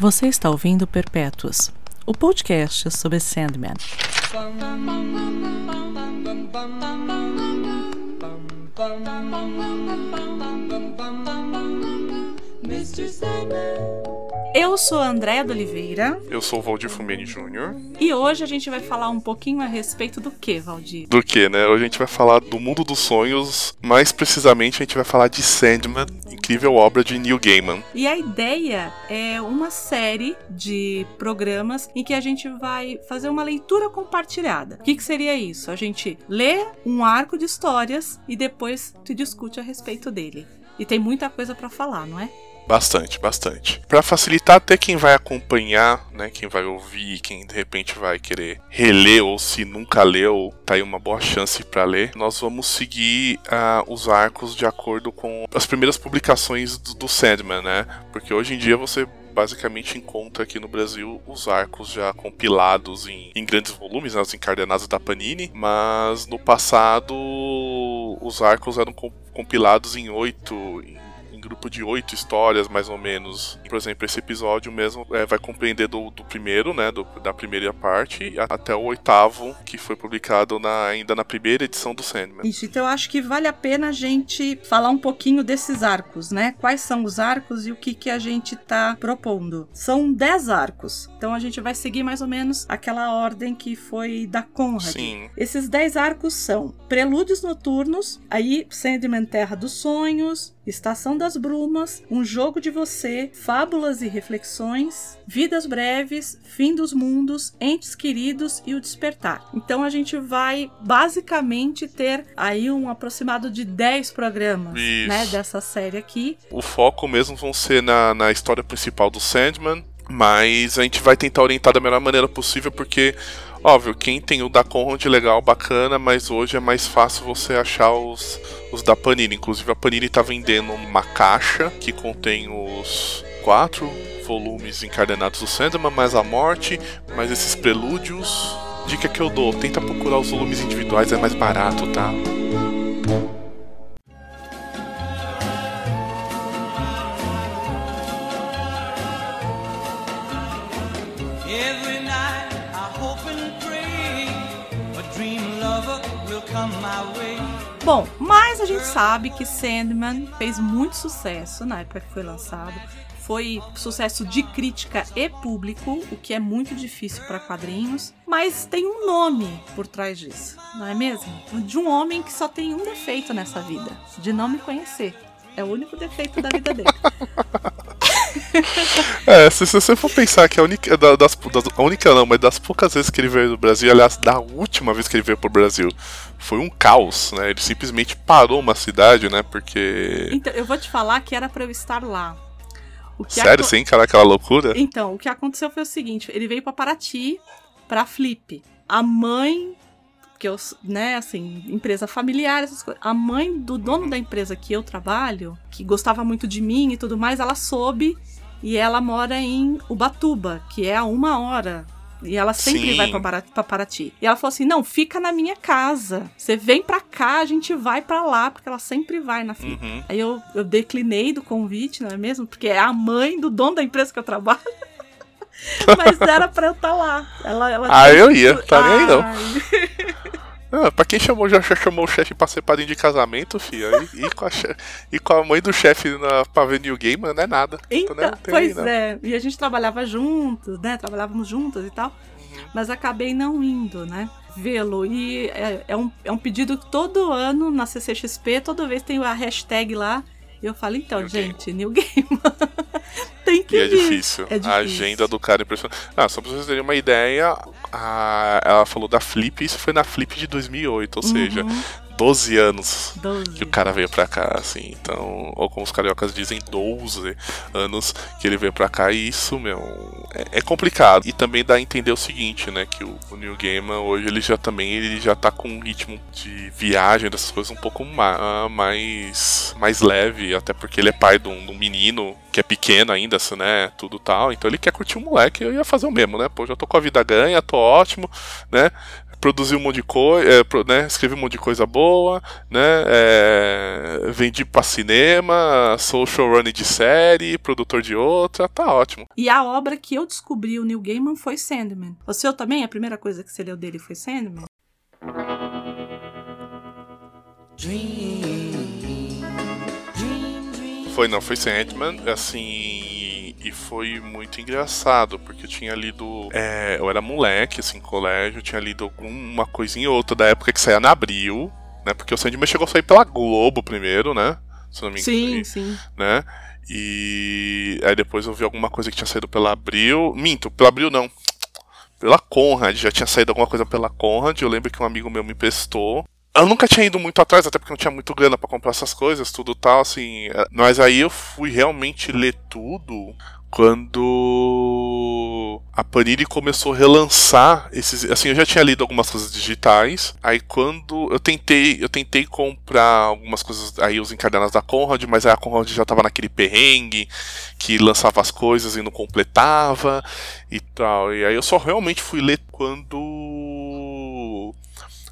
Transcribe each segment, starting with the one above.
Você está ouvindo Perpétuas, o podcast sobre Sandman. Mr. Sandman. Eu sou a Andréa de Oliveira Eu sou o Valdir Fumeni Jr. e hoje a gente vai falar um pouquinho a respeito do que, Valdir? Do que, né? Hoje a gente vai falar do mundo dos sonhos. Mais precisamente, a gente vai falar de Sandman, incrível obra de Neil Gaiman. E a ideia é uma série de programas em que a gente vai fazer uma leitura compartilhada. O que, que seria isso? A gente lê um arco de histórias e depois se discute a respeito dele. E tem muita coisa pra falar, não é? Bastante, bastante. Pra facilitar até quem vai acompanhar, né, quem vai ouvir, quem de repente vai querer reler ou se nunca leu, tá aí uma boa chance pra ler. Nós vamos seguir ah, os arcos de acordo com as primeiras publicações do, do Sandman, né? Porque hoje em dia você basicamente encontra aqui no Brasil os arcos já compilados em, em grandes volumes, né, os encardenados da Panini, mas no passado os arcos eram com- compilados em oito, em grupo de oito histórias, mais ou menos. Por exemplo, esse episódio mesmo é, vai compreender do, do primeiro, né, do- da primeira parte, até o oitavo, que foi publicado na- ainda na primeira edição do Sandman. Isso, então eu acho que vale a pena a gente falar um pouquinho desses arcos, né? Quais são os arcos e o que, que a gente tá propondo. São 10 arcos, então a gente vai seguir mais ou menos aquela ordem que foi da Conrad. Sim. Esses 10 arcos são Prelúdios Noturnos, aí Sandman Terra dos Sonhos, Estação das Brumas, Um Jogo de Você, Fábulas e Reflexões, Vidas Breves, Fim dos Mundos, Entes Queridos e O Despertar. Então a gente vai basicamente ter aí um aproximado de 10 programas né, dessa série aqui. O foco mesmo vão ser na, na história principal do Sandman, mas a gente vai tentar orientar da melhor maneira possível, porque, óbvio, quem tem o da Conrad legal, bacana, mas hoje é mais fácil você achar os, os da Panini. Inclusive, a Panini tá vendendo uma caixa que contém os quatro volumes encadenados do Sandman, mais a morte, mais esses prelúdios. Dica que eu dou, tenta procurar os volumes individuais, é mais barato, tá? Bom, mas a gente sabe que Sandman fez muito sucesso na época que foi lançado. Foi sucesso de crítica e público, o que é muito difícil para quadrinhos. Mas tem um nome por trás disso, não é mesmo? De um homem que só tem um defeito nessa vida: de não me conhecer. É o único defeito da vida dele. É, se, se você for pensar que a única, da- das, das- a única não, mas das poucas vezes que ele veio do Brasil, aliás, da última vez que ele veio pro Brasil, foi um caos, né? Ele simplesmente parou uma cidade, né? Porque. Então, eu vou te falar que era para eu estar lá. Sério, aco- sem encarar aquela loucura? Então, o que aconteceu foi o seguinte: ele veio pra Paraty, pra Flip. A mãe, que eu, né, assim, empresa familiar, essas coisas. A mãe do dono da empresa que eu trabalho, que gostava muito de mim e tudo mais, ela soube e ela mora em Ubatuba, que é a uma hora. E ela sempre Sim. vai pra Paraty. E ela falou assim: não, fica na minha casa. Você vem pra cá, a gente vai pra lá, porque ela sempre vai na Flip. Uhum. Aí eu, eu declinei do convite, não é mesmo? Porque é a mãe do dono da empresa que eu trabalho. Mas era pra eu estar lá. Ela, ela Ah, eu ia, tá nem aí não. Ah, pra quem chamou, já, chamou o chefe pra ser padrinho de casamento, filha. E, e com, a e com a mãe do chefe na, pra ver New Game, não é nada. Então, né, tem aí, pois não. é. E a gente trabalhava juntos, né? Trabalhávamos juntos e tal. Mas acabei não indo, né? Vê-lo. E é, é um, é um pedido que todo ano na CCXP, toda vez tem a hashtag lá. E eu falo, então, New gente, New Game. tem que E é difícil. É difícil. A agenda do cara é impressionante. Ah, só pra vocês terem uma ideia, a- ela falou da Flip, isso foi na Flip de 2008, ou seja, Uhum, 12 anos 12. que o cara veio pra cá, assim. Então, ou como os cariocas dizem, 12 anos que ele veio pra cá. E isso, meu, é, é complicado. E também dá a entender o seguinte, né? Que o, o New Gaiman hoje ele já também ele já tá com um ritmo de viagem dessas coisas um pouco ma- mais, mais leve. Até porque ele é pai de um, de um menino que é pequeno ainda, assim, né? Tudo tal. Então ele quer curtir o moleque. Eu ia fazer o mesmo, né? Pô, já tô com a vida ganha, tô ótimo, né? Produzi um monte de coisa, é, né? Escrevi um monte de coisa boa, né? é, vendi pra cinema, sou showrunner de série, produtor de outra, tá ótimo. E a obra que eu descobri o Neil Gaiman foi Sandman. O seu também? A primeira coisa que você leu dele foi Sandman? Foi, não, foi Sandman, assim, e foi muito engraçado, porque eu tinha lido, é, eu era moleque, assim, colégio, eu tinha lido alguma coisinha ou outra da época que saía na Abril, né, porque o Sandman chegou a sair pela Globo primeiro, né, se não me Sim, engano, sim. né, e aí depois eu vi alguma coisa que tinha saído pela Abril, minto, pela Abril não, pela Conrad, já tinha saído alguma coisa pela Conrad, eu lembro que um amigo meu me emprestou, eu nunca tinha ido muito atrás, até porque não tinha muito grana pra comprar essas coisas, tudo tal, assim. é, Mas aí eu fui realmente ler tudo quando a Panini começou a relançar esses, assim, eu já tinha lido algumas coisas digitais. Aí quando eu tentei, eu tentei comprar algumas coisas, aí os encadernados da Conrad, mas a Conrad já tava naquele perrengue que lançava as coisas e não completava e tal. E aí eu só realmente fui ler quando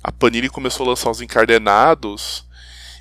a Panini começou a lançar os encadernados.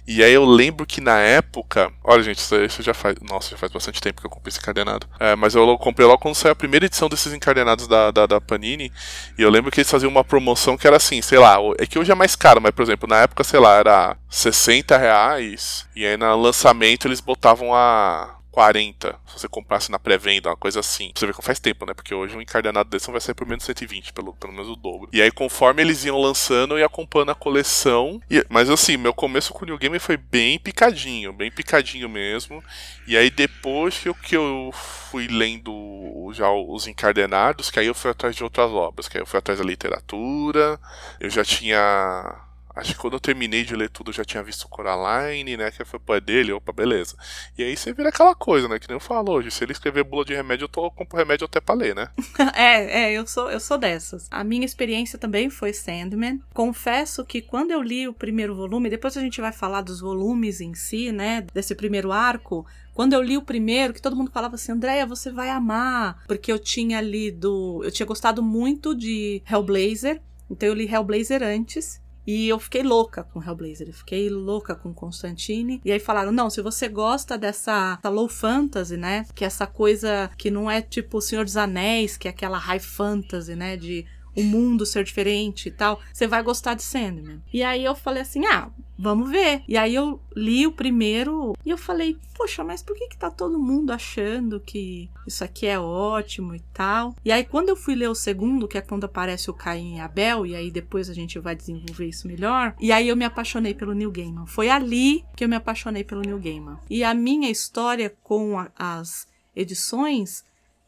E aí eu lembro que na época. Olha, gente, isso, isso já faz. Nossa, já faz bastante tempo que eu comprei esse encadenado. É, mas eu comprei logo quando saiu a primeira edição desses encadenados da, da, da Panini. E eu lembro que eles faziam uma promoção que era assim, sei lá, é que hoje é mais caro, mas por exemplo, na época, sei lá, era 60 reais. E aí no lançamento eles botavam a. 40, se você comprasse na pré-venda, uma coisa assim. Você vê que faz tempo, né? Porque hoje um encadenado desse vai sair por menos de 120, pelo, pelo menos o dobro. E aí, conforme eles iam lançando, eu ia acompanhando a coleção. E- mas assim, meu começo com o New Game foi bem picadinho, bem picadinho mesmo. E aí, depois que eu, que eu fui lendo já os encadenados, que aí eu fui atrás de outras obras, que aí eu fui atrás da literatura, eu já tinha. Acho que quando eu terminei de ler tudo, eu já tinha visto Coraline, né? Que foi pô, é dele, opa, beleza. E aí você vira aquela coisa, né? Que nem eu falo hoje. Se ele escrever bula de remédio, eu, tô, eu compro remédio até pra ler, né? é, é, eu sou, eu sou dessas. A minha experiência também foi Sandman. Confesso que quando eu li o primeiro volume, depois a gente vai falar dos volumes em si, né? Desse primeiro arco. Quando eu li o primeiro, que todo mundo falava assim, Andréia, você vai amar. Porque eu tinha lido. Eu tinha gostado muito de Hellblazer. Então eu li Hellblazer antes. E eu fiquei louca com Hellblazer, fiquei louca com Constantine. E aí falaram: não, se você gosta dessa, dessa low fantasy, né? Que é essa coisa que não é tipo O Senhor dos Anéis, que é aquela high fantasy, né? De o mundo ser diferente e tal, você vai gostar de Sandman. E aí eu falei assim: ah, vamos ver. E aí eu li o primeiro e eu falei: poxa, mas por que que tá todo mundo achando que isso aqui é ótimo e tal? E aí quando eu fui ler o segundo, que é quando aparece o Caim e Abel, e aí depois a gente vai desenvolver isso melhor, e aí eu me apaixonei pelo Neil Gaiman. Foi ali que eu me apaixonei pelo Neil Gaiman. E a minha história com a- as edições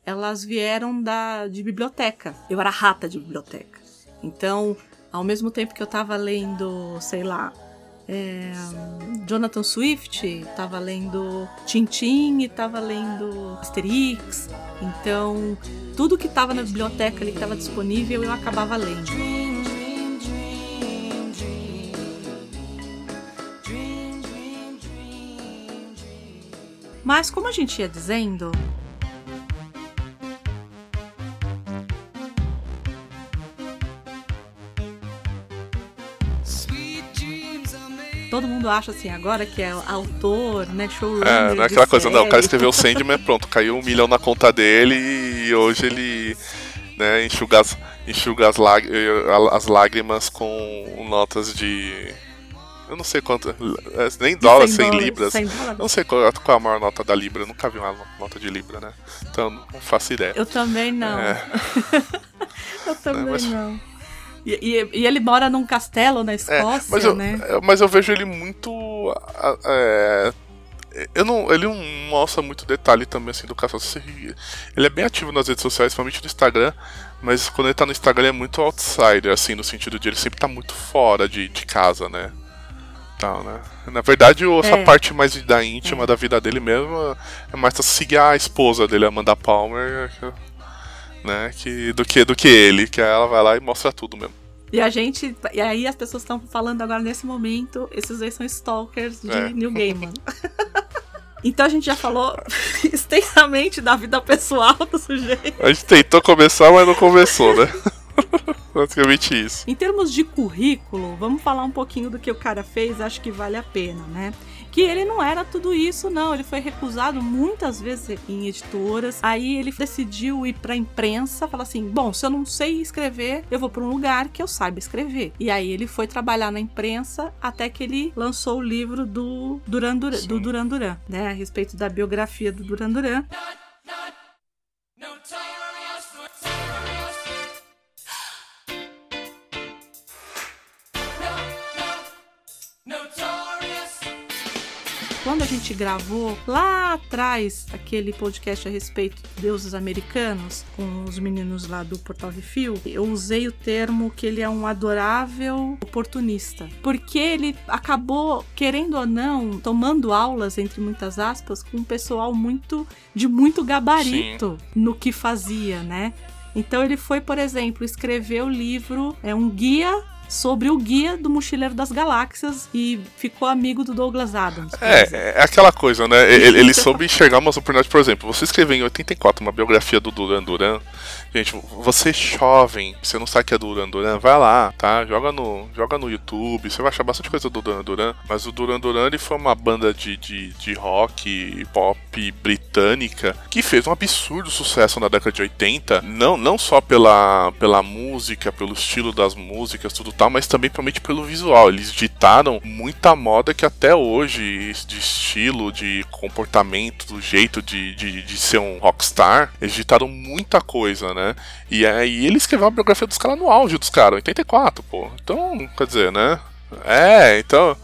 elas vieram da de biblioteca. Eu era rata de biblioteca. Então, ao mesmo tempo que eu tava lendo, sei lá, é, Jonathan Swift, tava lendo Tintin e tava lendo Asterix. Então, tudo que tava na biblioteca ali que tava disponível, eu acabava lendo. Mas como a gente ia dizendo, todo mundo acha assim agora que é autor, né, showrunner. É, não é aquela coisa, não. O cara série. escreveu Sandman, pronto, caiu um milhão na conta dele e hoje ele né, enxuga, as, enxuga as, lag- as lágrimas com notas de. Eu não sei quanto. é, Nem De dólar, 100 sem dólares, libras. 100 dólares. Não sei qual, qual é a maior nota da Libra, eu nunca vi uma nota de Libra, né? Então não faço ideia. Eu também não. É. eu também mas- não. E, e- e ele mora num castelo na É, Escócia, mas, eu, né? é, mas eu vejo ele muito. é, eu não, ele não mostra muito detalhe também assim do caso. Ele é bem ativo nas redes sociais, principalmente no Instagram, mas quando ele tá no Instagram ele é muito outsider, assim, no sentido de ele sempre tá muito fora de, de casa, né? Tal, né? Na verdade, essa É. parte mais da íntima da vida dele mesmo é mais pra seguir a esposa dele, Amanda Palmer, né? Que, do, que, do que ele, que ela vai lá e mostra tudo mesmo. E a gente. E aí as pessoas estão falando agora nesse momento, esses dois são stalkers de É. New Gaiman. então a gente já falou extensamente da vida pessoal do sujeito. A gente tentou começar, mas não começou, né? Praticamente isso. Em termos de currículo, vamos falar um pouquinho do que o cara fez, acho que vale a pena, né? Que ele não era tudo isso, não. Ele foi recusado muitas vezes em editoras. Aí ele decidiu ir pra imprensa, falar assim: bom, se eu não sei escrever, eu vou pra um lugar que eu saiba escrever. E aí ele foi trabalhar na imprensa até que ele lançou o livro do Duran Duran, do Duran Duran né? A respeito da biografia do Duran Duran. Quando a gente gravou lá atrás aquele podcast a respeito de deuses americanos, com os meninos lá do Portal Refil, eu usei o termo que ele é um adorável oportunista. Porque ele acabou, querendo ou não, tomando aulas, entre muitas aspas, com um pessoal muito de muito gabarito Sim. no que fazia, né? Então ele foi, por exemplo, escrever o livro, é um guia sobre o guia do Mochileiro das Galáxias e ficou amigo do Douglas Adams. É, é aquela coisa, né? Ele, ele soube enxergar umas oportunidades, por exemplo, você escreveu em 84 uma biografia do Duran Duran. Gente, você jovem, você não sabe que é Duran Duran, vai lá, tá? Joga no, joga no YouTube, você vai achar bastante coisa do Duran Duran. Mas o Duran Duran ele foi uma banda de, de, de rock pop britânica que fez um absurdo sucesso na década de 80. Não, não só pela, pela música, pelo estilo das músicas, tudo tal, mas também principalmente pelo visual. Eles ditaram muita moda que até hoje, de estilo, de comportamento, do jeito de, de, de ser um rockstar, eles ditaram muita coisa, né? E aí ele escreveu uma biografia dos caras no auge dos caras, 84, pô. Então, quer dizer, né? É, então.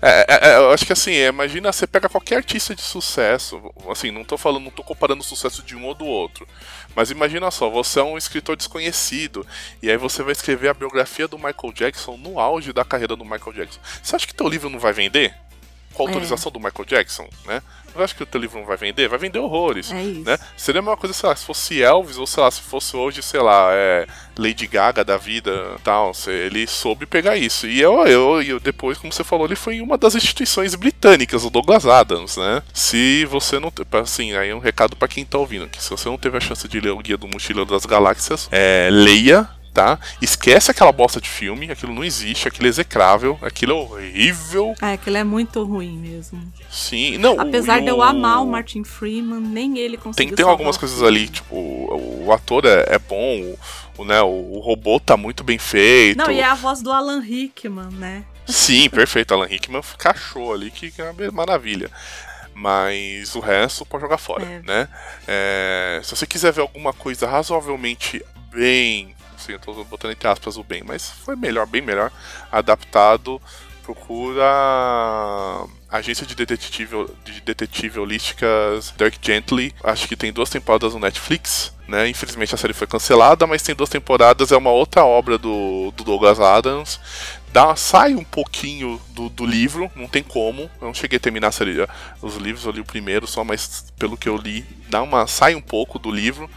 É, é, é, eu acho que assim, imagina, você pega qualquer artista de sucesso, assim, não tô falando, não tô comparando o sucesso de um ou do outro, mas imagina só, você é um escritor desconhecido, e aí você vai escrever a biografia do Michael Jackson no auge da carreira do Michael Jackson. Você acha que teu livro não vai vender? Com a é. autorização é. do Michael Jackson, né? Eu acho que o teu livro não vai vender? Vai vender horrores. É isso. Né? Seria a mesma coisa, sei lá, se fosse Elvis, ou sei lá, se fosse hoje, sei lá, é, Lady Gaga da vida tal. Ele soube pegar isso. E eu, eu, eu, depois, como você falou, ele foi em uma das instituições britânicas, o Douglas Adams, né? Se você não. Assim, aí é um recado para quem tá ouvindo: que se você não teve a chance de ler o Guia do Mochileiro das Galáxias, é, leia tá? Esquece aquela bosta de filme, aquilo não existe, aquilo é execrável, aquilo é horrível. É, aquilo é muito ruim mesmo. Sim, não. Apesar o, de eu amar o Martin Freeman, nem ele conseguiu. Tem, tem algumas coisas ali, tipo, o, o ator é, é bom, o, né, o, robô tá muito bem feito. Não, e é a voz do Alan Rickman, né? Sim, perfeito. Alan Rickman cachou ali, que, que é uma maravilha mas o resto pode jogar fora, é. né? É, se você quiser ver alguma coisa razoavelmente bem assim, eu tô botando entre aspas o bem, mas foi melhor, bem melhor, adaptado. Procura agência de detetive, de detetive holísticas Dirk Gently. Acho que tem duas temporadas no Netflix. Né? Infelizmente a série foi cancelada, mas tem duas temporadas. É uma outra obra do, do Douglas Adams. Dá, sai um pouquinho do, do, livro, não tem como. Eu não cheguei a terminar a série, os livros, eu li o primeiro só, mas pelo que eu li, dá uma, sai um pouco do livro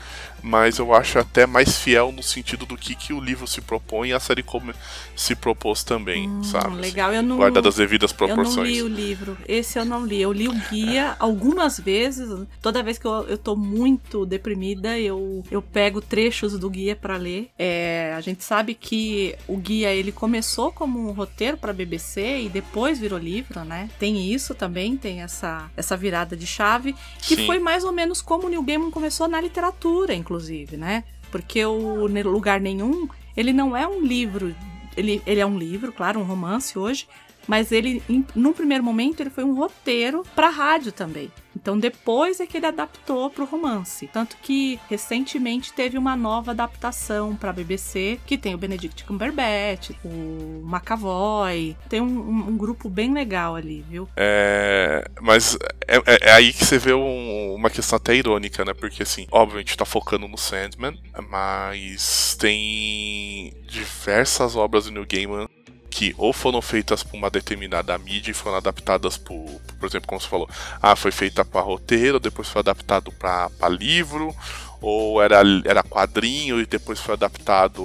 mas eu acho até mais fiel no sentido do que, que o livro se propõe e a série como se propôs também, hum, sabe? Legal, eu não. Guarda das devidas proporções. Eu não li o livro, esse eu não li. Eu li o guia algumas vezes. Toda vez que eu, eu tô muito deprimida, eu, eu pego trechos do guia para ler. É, a gente sabe que o guia ele começou como um roteiro para BBC e depois virou livro, né? Tem isso também, tem essa, essa virada de chave, que Sim. foi mais ou menos como o Neil Gaiman começou na literatura, inclusive inclusive, né? Porque o Lugar Nenhum, ele não é um livro. Ele, ele é um livro, claro, um romance hoje, mas ele, em, num primeiro momento, ele foi um roteiro para rádio também. Então depois é que ele adaptou para o romance. Tanto que recentemente teve uma nova adaptação para a BBC, que tem o Benedict Cumberbatch, o McAvoy. Tem um, um, um grupo bem legal ali, viu? É, mas é, é, é aí que você vê um, uma questão até irônica, né? Porque assim, óbvio, a gente tá focando no Sandman, mas tem diversas obras do New Gaiman que ou foram feitas por uma determinada mídia e foram adaptadas por, por exemplo, como você falou, ah, foi feita para roteiro, depois foi adaptado para livro, ou era, era quadrinho e depois foi adaptado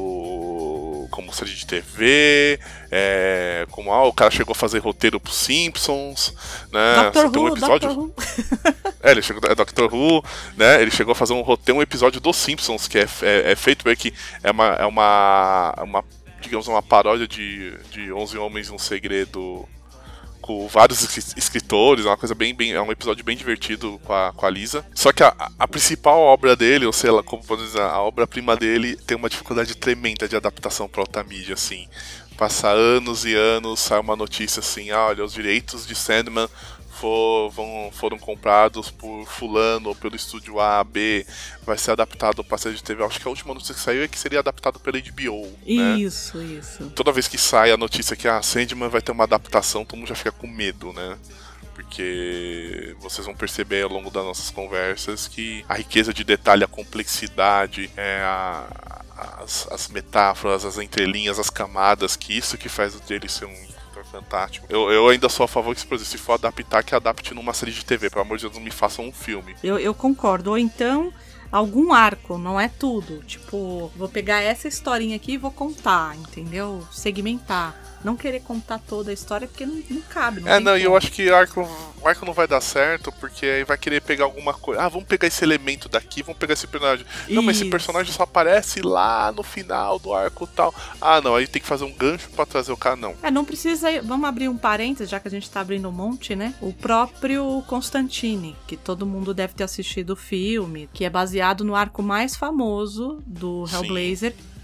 como série de TV, é, como ah, o cara chegou a fazer roteiro pros Simpsons, né? Doctor tem um Who, episódio. Doctor Who. É, ele chegou, é Doctor Who, né? Ele chegou a fazer um roteiro, um episódio dos Simpsons, que é, é, é feito meio que é uma, é uma, uma digamos, uma paródia de, de 11 Homens e um Segredo com vários es- escritores, é uma coisa bem, bem. É um episódio bem divertido com a, com a Lisa. Só que a, a principal obra dele, ou sei lá, como podemos dizer, a obra-prima dele tem uma dificuldade tremenda de adaptação para outra mídia, assim. Passa anos e anos, sai uma notícia assim, ah, olha, os direitos de Sandman for- vão- foram comprados por fulano ou pelo estúdio A, B, vai ser adaptado para série de TV. Acho que a última notícia que saiu é que seria adaptado pela HBO, né? Isso, isso. toda vez que sai a notícia que a Sandman vai ter uma adaptação, todo mundo já fica com medo, né? Porque vocês vão perceber ao longo das nossas conversas que a riqueza de detalhe, a complexidade, é a- as, as metáforas, as entrelinhas, as camadas, que isso que faz dele ser um fantástico. Eu, eu ainda sou a favor que, por exemplo, se for adaptar, que adapte numa série de TV. Pelo amor de Deus, não me façam um filme. Eu, eu concordo. Ou então, algum arco, não é tudo. Tipo, vou pegar essa historinha aqui e vou contar, entendeu? Segmentar. Não querer contar toda a história porque não, não cabe. Não É, não, e eu acho que arco, o arco não vai dar certo, porque aí vai querer pegar alguma coisa. Ah, vamos pegar esse elemento daqui, vamos pegar esse personagem. Não, mas esse Isso. personagem só aparece lá no final do arco tal. Ah, não, aí tem que fazer um gancho pra trazer o cara, não. É, não precisa. Vamos abrir um parênteses, já que a gente tá abrindo um monte, né? O próprio Constantine, que todo mundo deve ter assistido o filme, que é baseado no arco mais famoso do Sim.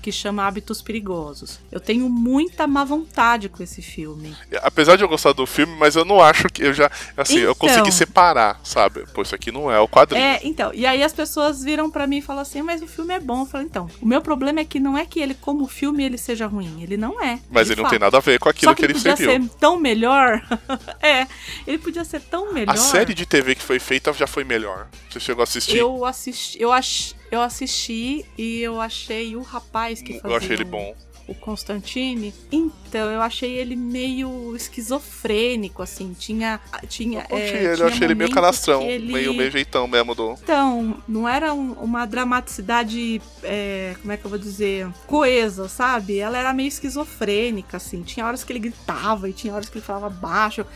Que chama Hábitos Perigosos. Eu tenho muita má vontade com esse filme. Apesar de eu gostar do filme, mas eu não acho que eu já. Assim, eu Então. consegui separar, sabe? Pô, isso aqui não é o quadrinho. É, então. E aí as pessoas viram pra mim e falam assim: mas o filme é bom. Eu falei: então, o meu problema é que não é que ele, como filme, ele seja ruim. Ele não é. mas ele não fato. tem nada a ver com aquilo Só que, ele ele podia serviu. ser tão melhor. é, ele podia ser tão melhor. A série de TV que foi feita já foi melhor. Você chegou a assistir? Eu assisti, eu, ach, eu assisti e eu achei o rapaz que fazia eu achei ele o- bom. o Constantine. Então, eu achei ele meio esquizofrênico, assim. Tinha. tinha Eu é, ele, eu tinha achei ele meio canastrão, ele- meio, meio jeitão mesmo do. Então, não era um- uma dramaticidade, é, como é que eu vou dizer, coesa, sabe? Ela era meio esquizofrênica, assim. Tinha horas que ele gritava e tinha horas que ele falava baixo.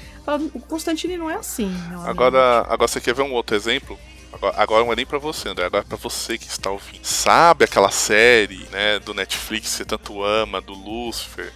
O Constantine não é assim, amigo. Agora, agora você quer ver um outro exemplo? Agora, agora não é nem pra você, André, agora é pra você que está ouvindo. Sabe aquela série, né, do Netflix que você tanto ama, do Lucifer,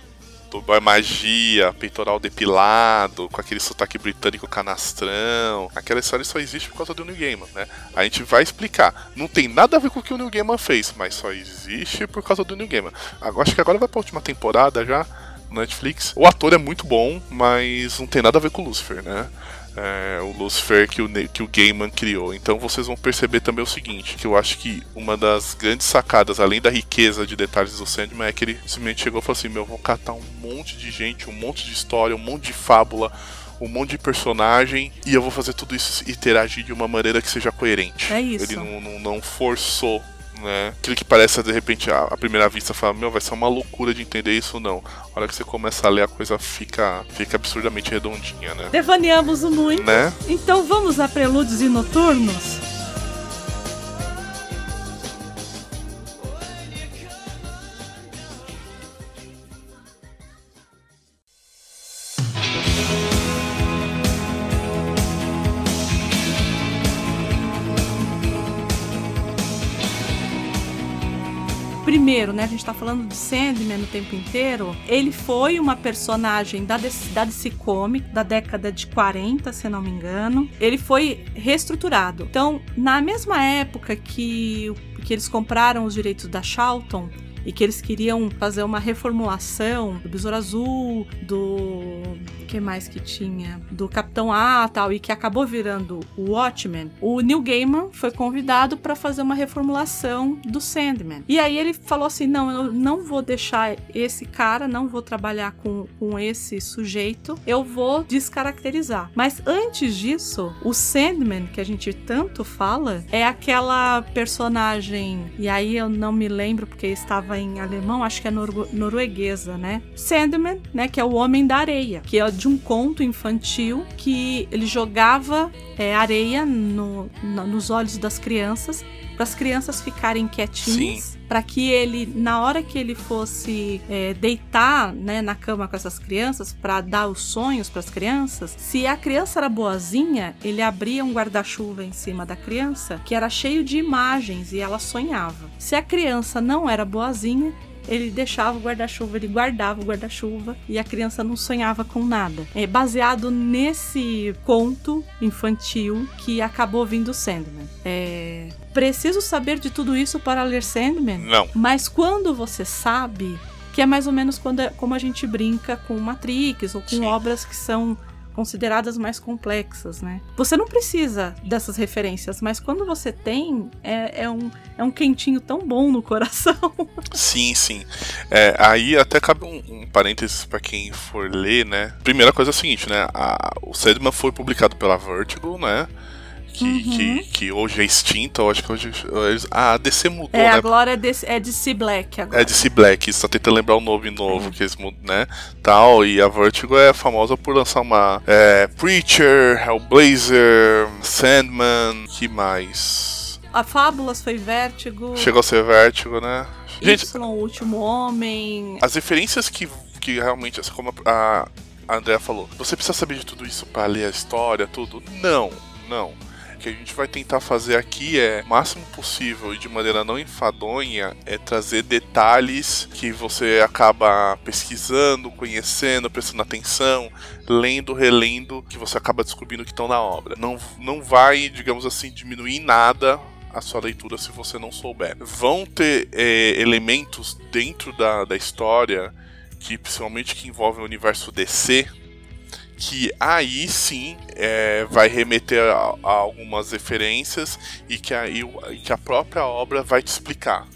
do Boy Magia, peitoral depilado, com aquele sotaque britânico canastrão. Aquela história só existe por causa do New Gaiman, né? A gente vai explicar. Não tem nada a ver com o que o New Gaiman fez, mas só existe por causa do New Gaiman. Agora, acho que agora vai pra última temporada já, no Netflix. O ator é muito bom, mas não tem nada a ver com o Lucifer, né? É, o Lucifer que o, que o Gaiman criou. Então vocês vão perceber também o seguinte, que eu acho que uma das grandes sacadas, além da riqueza de detalhes do Sandman, é que ele simplesmente chegou e falou assim, meu, vou catar um monte de gente, um monte de história, um monte de fábula, um monte de personagem, e eu vou fazer tudo isso interagir de uma maneira que seja coerente. É isso. Ele não, não, não forçou né? Aquilo que parece, de repente, à à primeira vista, fala, meu, vai ser uma loucura de entender isso não. A hora que você começa a ler, a coisa fica, fica absurdamente redondinha, né? Devaneamos muito. Né? Então vamos a prelúdios e noturnos? Né, a gente tá falando de Sandman o tempo inteiro. Ele foi uma personagem da DC, da DC Comic da década de 40, se não me engano. Ele foi reestruturado. Então, na mesma época que, que eles compraram os direitos da Charlton, e que eles queriam fazer uma reformulação do Besouro Azul, do que mais que tinha, do Capitão A, tal, e que acabou virando o Watchmen. O Neil Gaiman foi convidado para fazer uma reformulação do Sandman. E aí ele falou assim: "Não, eu não vou deixar esse cara, não vou trabalhar com, com esse sujeito, eu vou descaracterizar". Mas antes disso, o Sandman que a gente tanto fala é aquela personagem, e aí eu não me lembro porque estava em alemão, acho que é noru- norueguesa, né? Sandman, né, que é o homem da areia, que é de um conto infantil que ele jogava é, areia no- nos olhos das crianças para as crianças ficarem quietinhas, para que ele, na hora que ele fosse é, deitar né, na cama com essas crianças, para dar os sonhos para as crianças, se a criança era boazinha, ele abria um guarda-chuva em cima da criança que era cheio de imagens e ela sonhava. Se a criança não era boazinha, ele deixava o guarda-chuva, ele guardava o guarda-chuva e a criança não sonhava com nada. É baseado nesse conto infantil que acabou vindo Sandman. É preciso saber de tudo isso para ler Sandman? Não. Mas quando você sabe, que é mais ou menos quando, como a gente brinca com Matrix ou com Sim. obras que são consideradas mais complexas, né? Você não precisa dessas referências, mas quando você tem, é, é um, é um quentinho tão bom no coração. Sim, sim. É, aí até cabe um, um parênteses pra quem for ler, né? Primeira coisa é a seguinte, né? A- o Sandman foi publicado pela Vertigo, né? Que, Uhum. que, que hoje é extinta, eu acho que hoje. eles- A DC mudou, É, né? agora é de, é de C Black agora. É DC Black, só tentando lembrar o nome novo que eles mudam, né? Tal, e a Vertigo é famosa por lançar uma é, Preacher, Hellblazer, Sandman, que mais? A Fábulas foi Vértigo. Chegou a ser Vertigo, né? Gente, Y, o Último Homem. as referências que, que realmente, assim como a, a Andrea falou, você precisa saber de tudo isso pra ler a história, tudo? Não, não. Que a gente vai tentar fazer aqui é, o máximo possível e de maneira não enfadonha, é trazer detalhes que você acaba pesquisando, conhecendo, prestando atenção, lendo, relendo, que você acaba descobrindo que estão na obra. Não, não vai, digamos assim, diminuir em nada a sua leitura se você não souber. Vão ter é, elementos dentro da, da história que principalmente que envolvem o universo DC que aí sim é, vai remeter a, a algumas referências e que, aí, que a própria obra vai te explicar.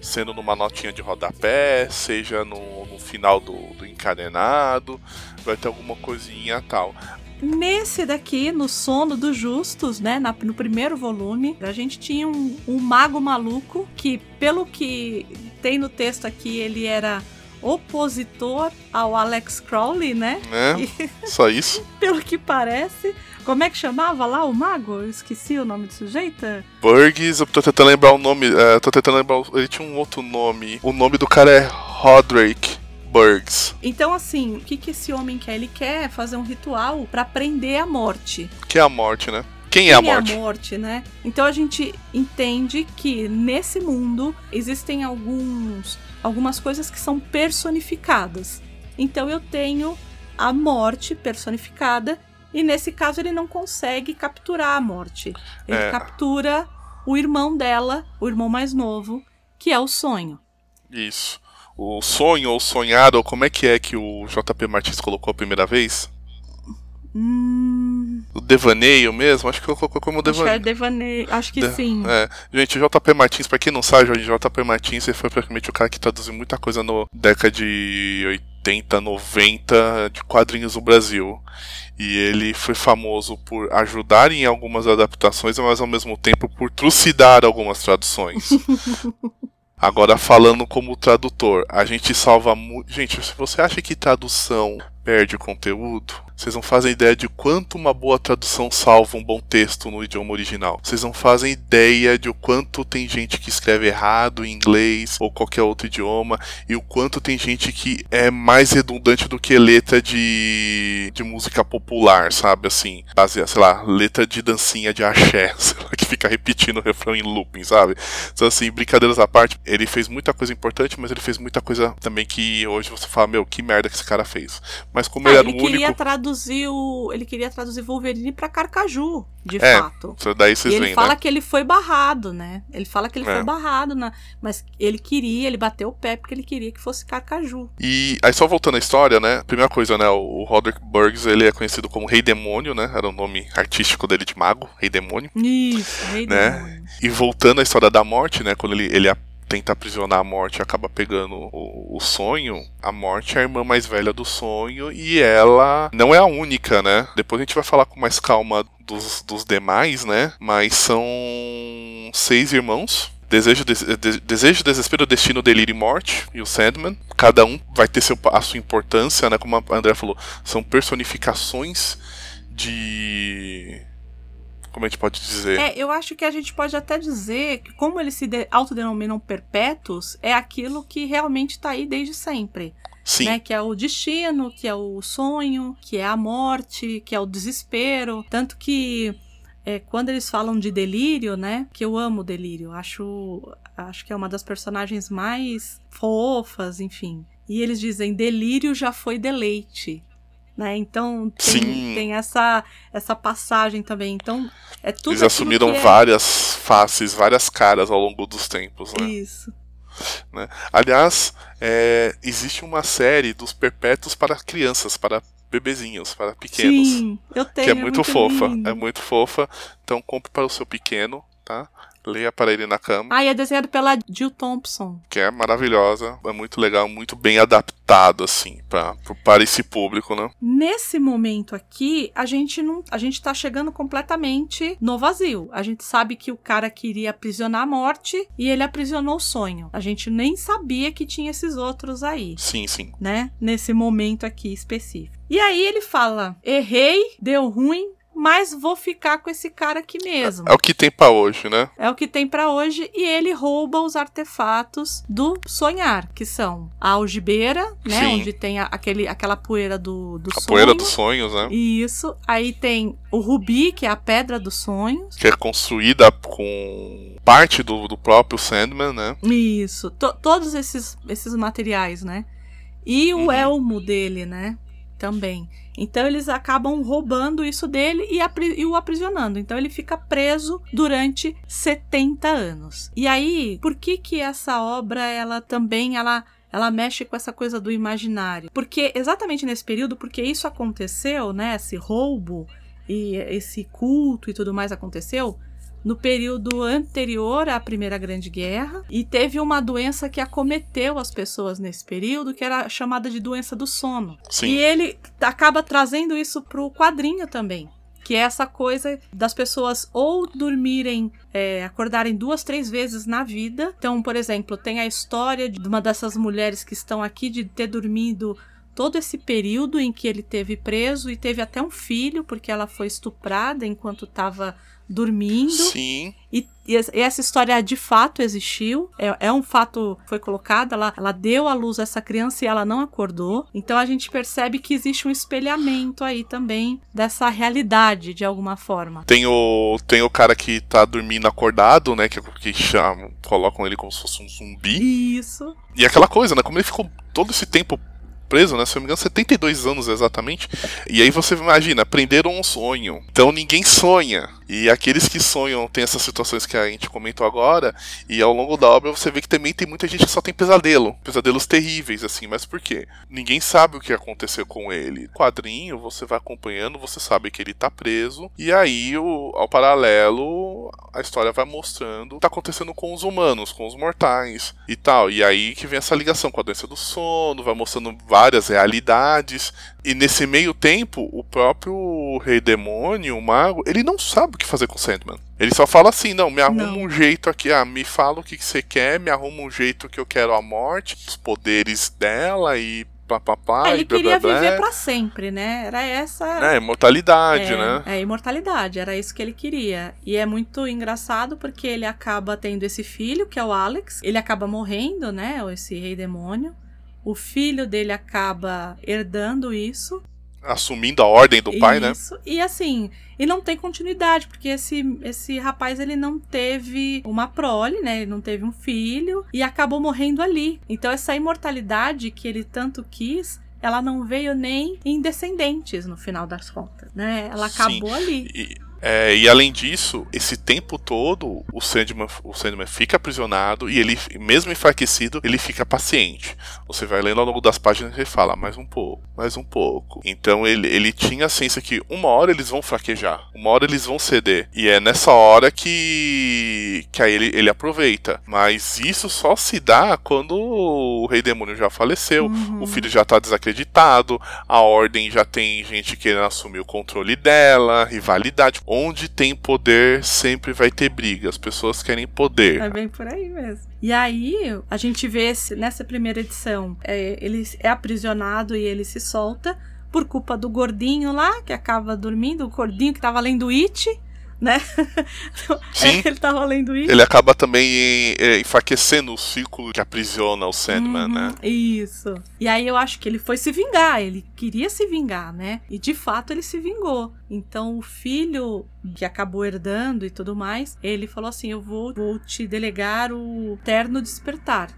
Sendo numa notinha de rodapé, seja no, no final do, do encadenado, vai ter alguma coisinha tal. Nesse daqui, no Sono dos Justos, né? na- no primeiro volume, a gente tinha um, um mago maluco que, pelo que tem no texto aqui, ele era opositor ao Alex Crowley, né? Né? Só isso. Pelo que parece. Como é que chamava lá o mago? Eu esqueci o nome do sujeito. Burgs, eu tô tentando lembrar o nome. É, tô tentando lembrar. Ele tinha um outro nome. O nome do cara é Roderick Burgs. Então, assim, o que, que esse homem quer? Ele quer fazer um ritual pra prender a morte. Que é a morte, né? Quem é a Quem morte? é a morte, né? Então a gente entende que nesse mundo existem alguns, algumas coisas que são personificadas. Então eu tenho a morte personificada e nesse caso ele não consegue capturar a morte. Ele É. captura o irmão dela, o irmão mais novo, que é o sonho. Isso. O sonho ou sonhar, ou como é que é que o JP Martins colocou a primeira vez? Hum, O devaneio mesmo? Acho que colocou como acho que é devaneio. devaneio. Acho que De- sim. É. Gente, o JP Martins, pra quem não sabe, o JP Martins ele foi praticamente o cara que traduziu muita coisa no década de 80, 90 de quadrinhos no Brasil. E ele foi famoso por ajudar em algumas adaptações, mas ao mesmo tempo por trucidar algumas traduções. Agora, falando como tradutor, a gente salva muito. Gente, se você acha que tradução perde conteúdo, vocês não fazem ideia de quanto uma boa tradução salva um bom texto no idioma original. Vocês não fazem ideia de o quanto tem gente que escreve errado em inglês ou qualquer outro idioma e o quanto tem gente que é mais redundante do que letra de, de música popular, sabe? Assim, sei lá, letra de dancinha de axé, sei lá, que fica repetindo o refrão em looping, sabe? Então, assim, brincadeiras à parte, ele fez muita coisa importante, mas ele fez muita coisa também que hoje você fala, meu, que merda que esse cara fez. Mas como Ah, ele era ele o queria único. traduzir o. Ele queria traduzir Wolverine pra Carcaju, de É, fato. isso Daí vocês E ele veem, fala né? que ele foi barrado, né? Ele fala que ele É. foi barrado, na... mas ele queria, ele bateu o pé porque ele queria que fosse Carcaju. E aí só voltando à história, né? Primeira coisa, né? O Roderick Burgs, ele é conhecido como Rei Demônio, né? Era o nome artístico dele de mago, Rei Demônio. Isso, rei Né? demônio. E voltando à história da morte, né? Quando ele, ele tenta aprisionar a morte acaba pegando o, o sonho, a morte é a irmã mais velha do sonho e ela não é a única, né? Depois a gente vai falar com mais calma dos, dos demais, né? Mas são seis irmãos. Desejo, Des- de- Desejo, Desespero, Destino, Delírio e Morte e o Sandman. Cada um vai ter seu, a sua importância, né? Como a André falou, são personificações de Como a gente pode dizer? É, eu acho que a gente pode até dizer que, como eles se de- autodenominam perpétuos, é aquilo que realmente tá aí desde sempre. Sim. Né? Que é o destino, que é o sonho, que é a morte, que é o desespero. Tanto que é, quando eles falam de delírio, né? Que eu amo o delírio. Acho, acho que é uma das personagens mais fofas, enfim. E eles dizem: delírio já foi deleite. Né? Então tem, Sim. tem essa, essa passagem também. Então é tudo Eles assumiram é- várias faces, várias caras ao longo dos tempos, né? Isso. Aliás, é, existe uma série dos perpétuos para crianças, para bebezinhos, para pequenos. Sim, eu tenho. que é muito, fofa. lindo. É muito fofa. Então compre para o seu pequeno, tá? Leia para ele na cama, Ah, e é desenhado pela Jill Thompson. que é maravilhosa. É muito legal, muito bem adaptado, assim, pra, para esse público, né? Nesse momento aqui, a gente não, a gente tá chegando completamente no vazio. A gente sabe que o cara queria aprisionar a morte e ele aprisionou o sonho. A gente nem sabia que tinha esses outros aí, Sim, sim. né? Nesse momento aqui específico. E aí ele fala: "Errei, deu ruim, mas vou ficar com esse cara aqui mesmo". É o que tem pra hoje, né? É o que tem pra hoje e ele rouba os artefatos do sonhar, que são a algibeira, né, Sim. onde tem a- aquele, aquela poeira do, do A sonho. poeira dos sonhos, né? Isso. Aí tem o rubi, que é a pedra dos sonhos. Que é construída com parte do, do próprio Sandman, né? Isso. To- todos esses, esses materiais, né? E o Uhum. elmo dele, né? Também. Então eles acabam roubando isso dele e, e o aprisionando. Então ele fica preso durante 70 anos. E aí, por que que essa obra ela também ela ela mexe com essa coisa do imaginário? Porque exatamente nesse período, porque isso aconteceu, né, esse roubo e esse culto e tudo mais aconteceu no período anterior à Primeira Grande Guerra e teve uma doença que acometeu as pessoas nesse período, que era chamada de doença do sono. Sim. E ele acaba trazendo isso pro quadrinho também. Que é essa coisa das pessoas ou dormirem, é, acordarem duas, três vezes na vida. Então, por exemplo, tem a história de uma dessas mulheres que estão aqui de ter dormido todo esse período em que ele teve preso e teve até um filho, porque ela foi estuprada enquanto estava dormindo. Sim. E, e es- essa história de fato existiu. É, é um fato foi colocado. Ela, ela deu à luz essa criança e ela não acordou. Então a gente percebe que existe um espelhamento aí também dessa realidade de alguma forma. Tem o, tem o cara que tá dormindo acordado, né? Que, que chamam, colocam ele como se fosse um zumbi. Isso. E aquela coisa, né? Como ele ficou todo esse tempo preso, né? Se eu não me engano, 72 anos exatamente. E aí você imagina, prenderam um sonho. Então ninguém sonha. E aqueles que sonham tem essas situações que a gente comentou agora. E ao longo da obra você vê que também tem muita gente que só tem pesadelo. Pesadelos terríveis, assim. Mas por quê? Ninguém sabe o que aconteceu com ele. Quadrinho, você vai acompanhando, você sabe que ele tá preso. E aí, o, ao paralelo, a história vai mostrando o que tá acontecendo com os humanos, com os mortais e tal. E aí que vem essa ligação com a doença do sono, vai mostrando várias realidades. E nesse meio tempo, o próprio Rei Demônio, o Mago, ele não sabe o que fazer com o Sandman. Ele só fala assim: não, me arruma Não. um jeito aqui, ah, me fala o que, que você quer, me arruma um jeito que eu quero a morte, os poderes dela e papapá. É, ele e blá, queria blá, blá. viver pra sempre, né? Era essa. É, imortalidade, é, né? É, imortalidade, era isso que ele queria. E é muito engraçado porque ele acaba tendo esse filho, que é o Alex. Ele acaba morrendo, né? Esse rei demônio. O filho dele acaba herdando isso. Assumindo a ordem do pai, né? Isso. E assim, e não tem continuidade, porque esse, esse rapaz ele não teve uma prole, né? Ele não teve um filho e acabou morrendo ali. Então essa imortalidade que ele tanto quis, ela não veio nem em descendentes no final das contas, né? Ela Sim. acabou ali. E, é, e além disso, esse tempo todo, o Sandman, o Sandman fica aprisionado e ele, mesmo enfraquecido, ele fica paciente. Você vai lendo ao longo das páginas e ele fala, mais um pouco, mais um pouco. Então ele, ele tinha a ciência que uma hora eles vão fraquejar, uma hora eles vão ceder. E é nessa hora que, que aí ele, ele aproveita. Mas isso só se dá quando o Rei Demônio já faleceu, Uhum. o filho já tá desacreditado, a Ordem já tem gente querendo assumir o controle dela, rivalidade. Onde tem poder, sempre vai ter briga. As pessoas querem poder. É bem por aí mesmo. E aí, a gente vê esse- nessa primeira edição, é, ele é aprisionado e ele se solta por culpa do gordinho lá, que acaba dormindo, o gordinho que tava lendo It, né? Sim. ele tava lendo isso. Ele acaba também é, enfraquecendo o círculo que aprisiona o Sandman, Uhum, né? Isso. E aí eu acho que ele foi se vingar, ele queria se vingar, né? E de fato ele se vingou. Então o filho que acabou herdando e tudo mais, ele falou assim: Eu vou, vou te delegar o terno despertar.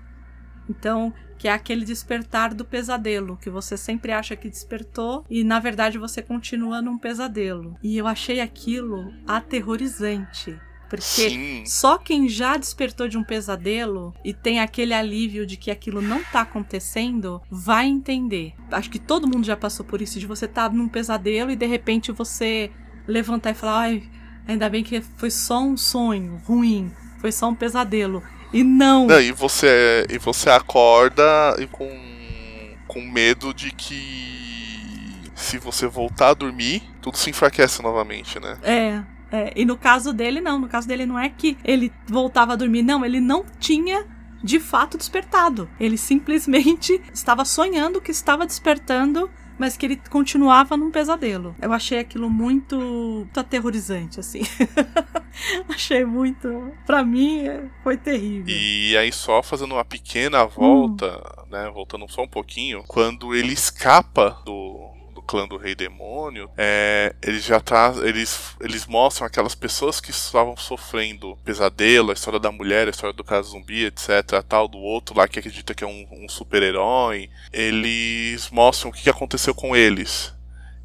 Então, que é aquele despertar do pesadelo, que você sempre acha que despertou e na verdade você continua num pesadelo. E eu achei aquilo aterrorizante. Porque Sim. só quem já despertou de um pesadelo e tem aquele alívio de que aquilo não tá acontecendo vai entender. Acho que todo mundo já passou por isso, de você estar tá num pesadelo e de repente você levantar e falar: ai, ainda bem que foi só um sonho ruim, foi só um pesadelo. E não. Não, e você, e você acorda e com, com medo de que se você voltar a dormir, tudo se enfraquece novamente, né? É, é. E no caso dele, não. No caso dele, não é que ele voltava a dormir, não. Ele não tinha de fato despertado. Ele simplesmente estava sonhando que estava despertando mas que ele continuava num pesadelo. Eu achei aquilo muito, muito aterrorizante, assim. achei muito. Pra mim, foi terrível. E aí, só fazendo uma pequena volta, hum. né? Voltando só um pouquinho, quando ele escapa do, clã do Rei Demônio, é, eles já tá, eles, eles mostram aquelas pessoas que estavam sofrendo pesadelo, a história da mulher, a história do caso zumbi, etc, tal, do outro lá que acredita que é um, um super-herói. Eles mostram o que aconteceu com eles.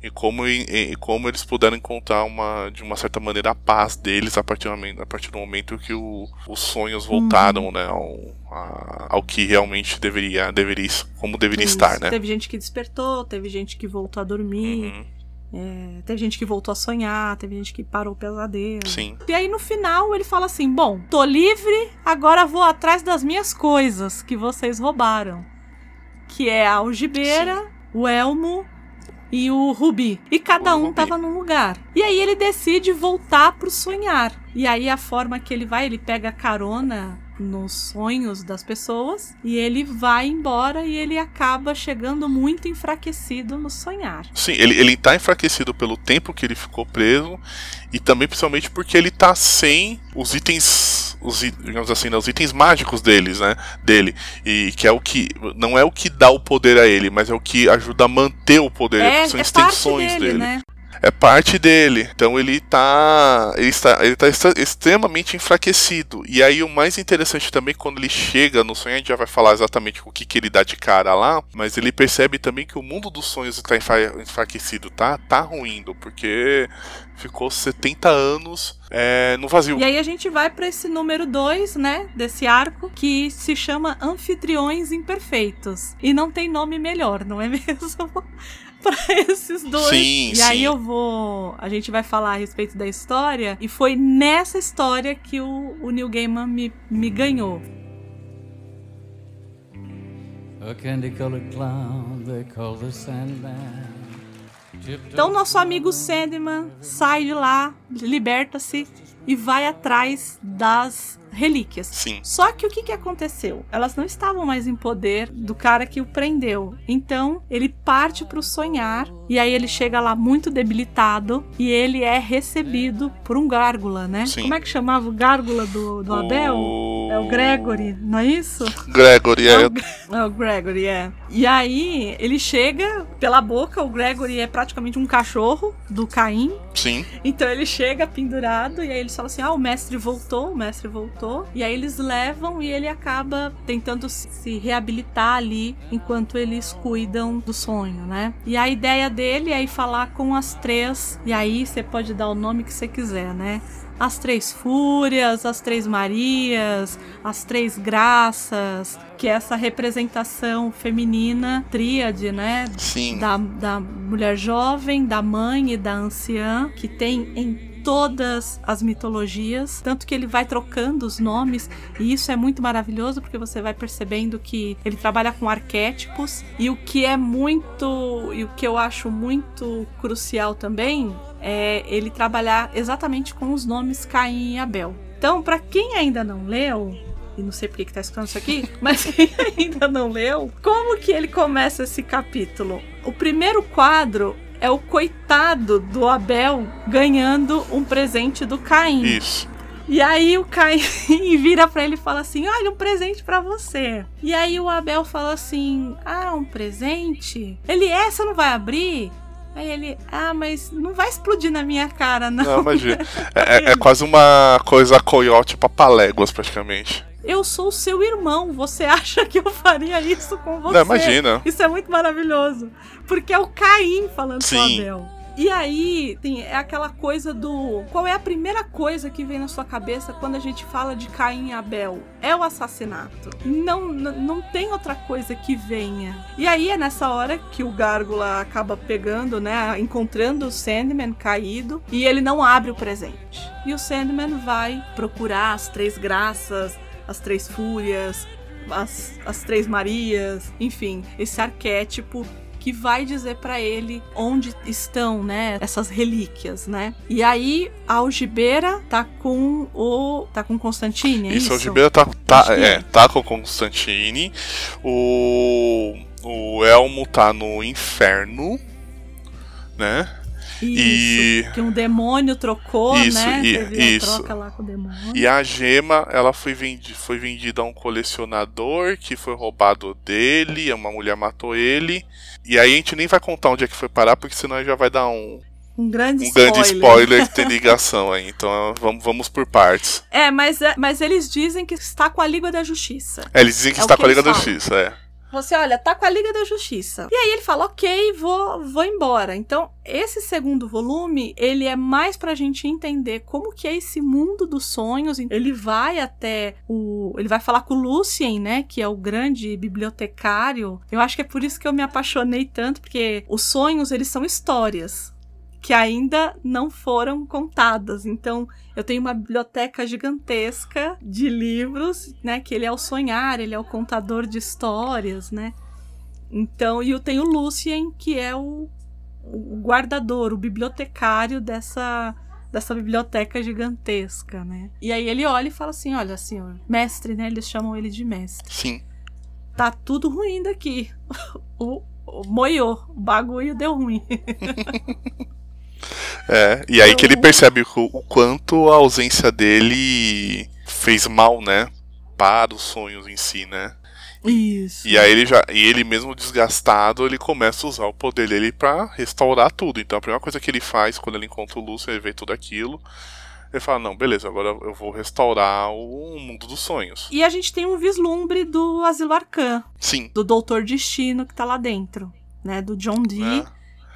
E como, e, e como eles puderam encontrar uma, de uma certa maneira a paz deles a partir do momento, a partir do momento que o, os sonhos voltaram Uhum. né, ao, a- ao que realmente deveria, deveria como deveria Isso. estar, né? Teve gente que despertou, teve gente que voltou a dormir, Uhum, é, teve gente que voltou a sonhar, teve gente que parou o pesadelo. sim. E aí no final ele fala assim: Bom, tô livre, agora vou atrás das minhas coisas que vocês roubaram. Que é a algibeira, o elmo e o rubi. E cada um tava num lugar. E aí ele decide voltar pro sonhar. E aí a forma que ele vai, ele pega carona nos sonhos das pessoas e ele vai embora e ele acaba chegando muito enfraquecido no sonhar. Sim, ele, ele tá enfraquecido pelo tempo que ele ficou preso e também principalmente porque ele tá sem os itens, os, digamos assim, né, os itens mágicos deles, né, dele, e que é o que não é o que dá o poder a ele, mas é o que ajuda a manter o poder, É, são é parte extensões dele, dele. né? É parte dele. Então ele tá. Ele está, ele tá extremamente enfraquecido. E aí o mais interessante também, quando ele chega no sonho, a gente já vai falar exatamente o que, que ele dá de cara lá. Mas ele percebe também que o mundo dos sonhos está enfra- enfraquecido, tá? Tá ruindo, porque ficou 70 anos é, no vazio. E aí a gente vai pra esse número 2, né, desse arco, que se chama Anfitriões Imperfeitos. E não tem nome melhor, não é mesmo? pra esses dois. Sim, e aí sim. eu vou. A gente vai falar a respeito da história. E foi nessa história que o, o Neil Gaiman me, me ganhou. A candy colored clown they call the Sandman. Então, nosso amigo Sandman sai de lá, liberta-se e vai atrás das relíquias. Sim. Só que o que, que aconteceu? Elas não estavam mais em poder do cara que o prendeu. Então ele parte pro sonhar e aí ele chega lá muito debilitado e ele é recebido por um gárgula, né? Sim. Como é que chamava o gárgula do, do Abel? O... É o Gregory, não é isso? Gregory, é. É o, é o Gregory, é. E aí ele chega pela boca, o Gregory é praticamente um cachorro do Caim. Sim. Então ele chega pendurado e aí eles falam assim: ah, o mestre voltou, o mestre voltou. E aí eles levam e ele acaba tentando se- reabilitar ali enquanto eles cuidam do sonho, né? E a ideia dele é ir falar com as três. E aí você pode dar o nome que você quiser, né? As Três Fúrias, as Três Marias, as Três Graças, que é essa representação feminina, tríade, né? Sim. da, da mulher jovem, da mãe e da anciã, que tem em todas as mitologias, tanto que ele vai trocando os nomes, e isso é muito maravilhoso porque você vai percebendo que ele trabalha com arquétipos, e o que é muito, e o que eu acho muito crucial também é ele trabalhar exatamente com os nomes Caim e Abel. Então, para quem ainda não leu, e não sei por que que tá escutando isso aqui, mas quem ainda não leu, como que ele começa esse capítulo? O primeiro quadro é o coitado do Abel ganhando um presente do Caim. Isso. E aí o Caim vira pra ele e fala assim: Olha, um presente pra você. E aí o Abel fala assim: Ah, um presente? Ele você não vai abrir? Aí ele, ah, mas não vai explodir na minha cara, não. Não, imagina. É, é- é quase uma coisa coiote papaléguas, praticamente. Eu sou seu irmão, você acha que eu faria isso com você? Não, imagina. Isso é muito maravilhoso. Porque é o Caim falando com o Sim. Abel. E aí, tem, é aquela coisa do. Qual é a primeira coisa que vem na sua cabeça quando a gente fala de Caim e Abel? É o assassinato. Não, não tem outra coisa que venha. E aí é nessa hora que o Gárgula acaba pegando, né? Encontrando o Sandman caído e ele não abre o presente. E o Sandman vai procurar as três graças, as três fúrias, as, as três Marias, enfim, esse arquétipo que vai dizer pra ele onde estão, né, essas relíquias, né? E aí a algibeira tá com o tá com Constantine, é Isso, isso? o Gibeira tá, tá, é, é. tá com Constantine. O, o Elmo tá no inferno, né? Isso, E- que um demônio trocou, Isso, né? e- Teve a isso. troca lá com o demônio. E a gema, ela foi, vendi foi vendida a um colecionador que foi roubado dele, uma mulher matou ele. E aí a gente nem vai contar onde é que foi parar, porque senão já vai dar um, Um grande um spoiler. grande spoiler que tem ligação aí. Então vamos, vamos por partes. É, mas, é- mas eles dizem que está com a Liga da Justiça. É, eles dizem que É está que com a Liga da. Justiça, é. Você olha, tá com a Liga da Justiça. E aí ele fala, ok, vou, vou embora. Então, esse segundo volume, ele é mais pra gente entender como que é esse mundo dos sonhos. Ele vai até o... Ele vai falar com o Lucien, né? Que é o grande bibliotecário. Eu acho que é por isso que eu me apaixonei tanto, porque os sonhos, eles são histórias que ainda não foram contadas. Então, eu tenho uma biblioteca gigantesca de livros, né? Que ele é o sonhar, ele é o contador de histórias, né? Então, e eu tenho o Lucien, que é o, o guardador, o bibliotecário dessa dessa biblioteca gigantesca, né? E aí ele olha e fala assim, olha, senhor, mestre, né? Eles chamam ele de mestre. Sim. Tá tudo ruim daqui. o, o moiou, o bagulho deu ruim. É, e aí que ele Então- percebe o, quanto a ausência dele fez mal, né? Para os sonhos em si, né? Isso. E aí ele já. E ele mesmo desgastado, ele começa a usar o poder dele pra restaurar tudo. Então a primeira coisa que ele faz quando ele encontra o Lúcio, ele vê tudo aquilo. Ele fala, não, beleza, agora eu vou restaurar o mundo dos sonhos. E a gente tem um vislumbre do Asilo Arcan, Sim. do Doutor Destino que tá lá dentro, né? Do John Dee, né?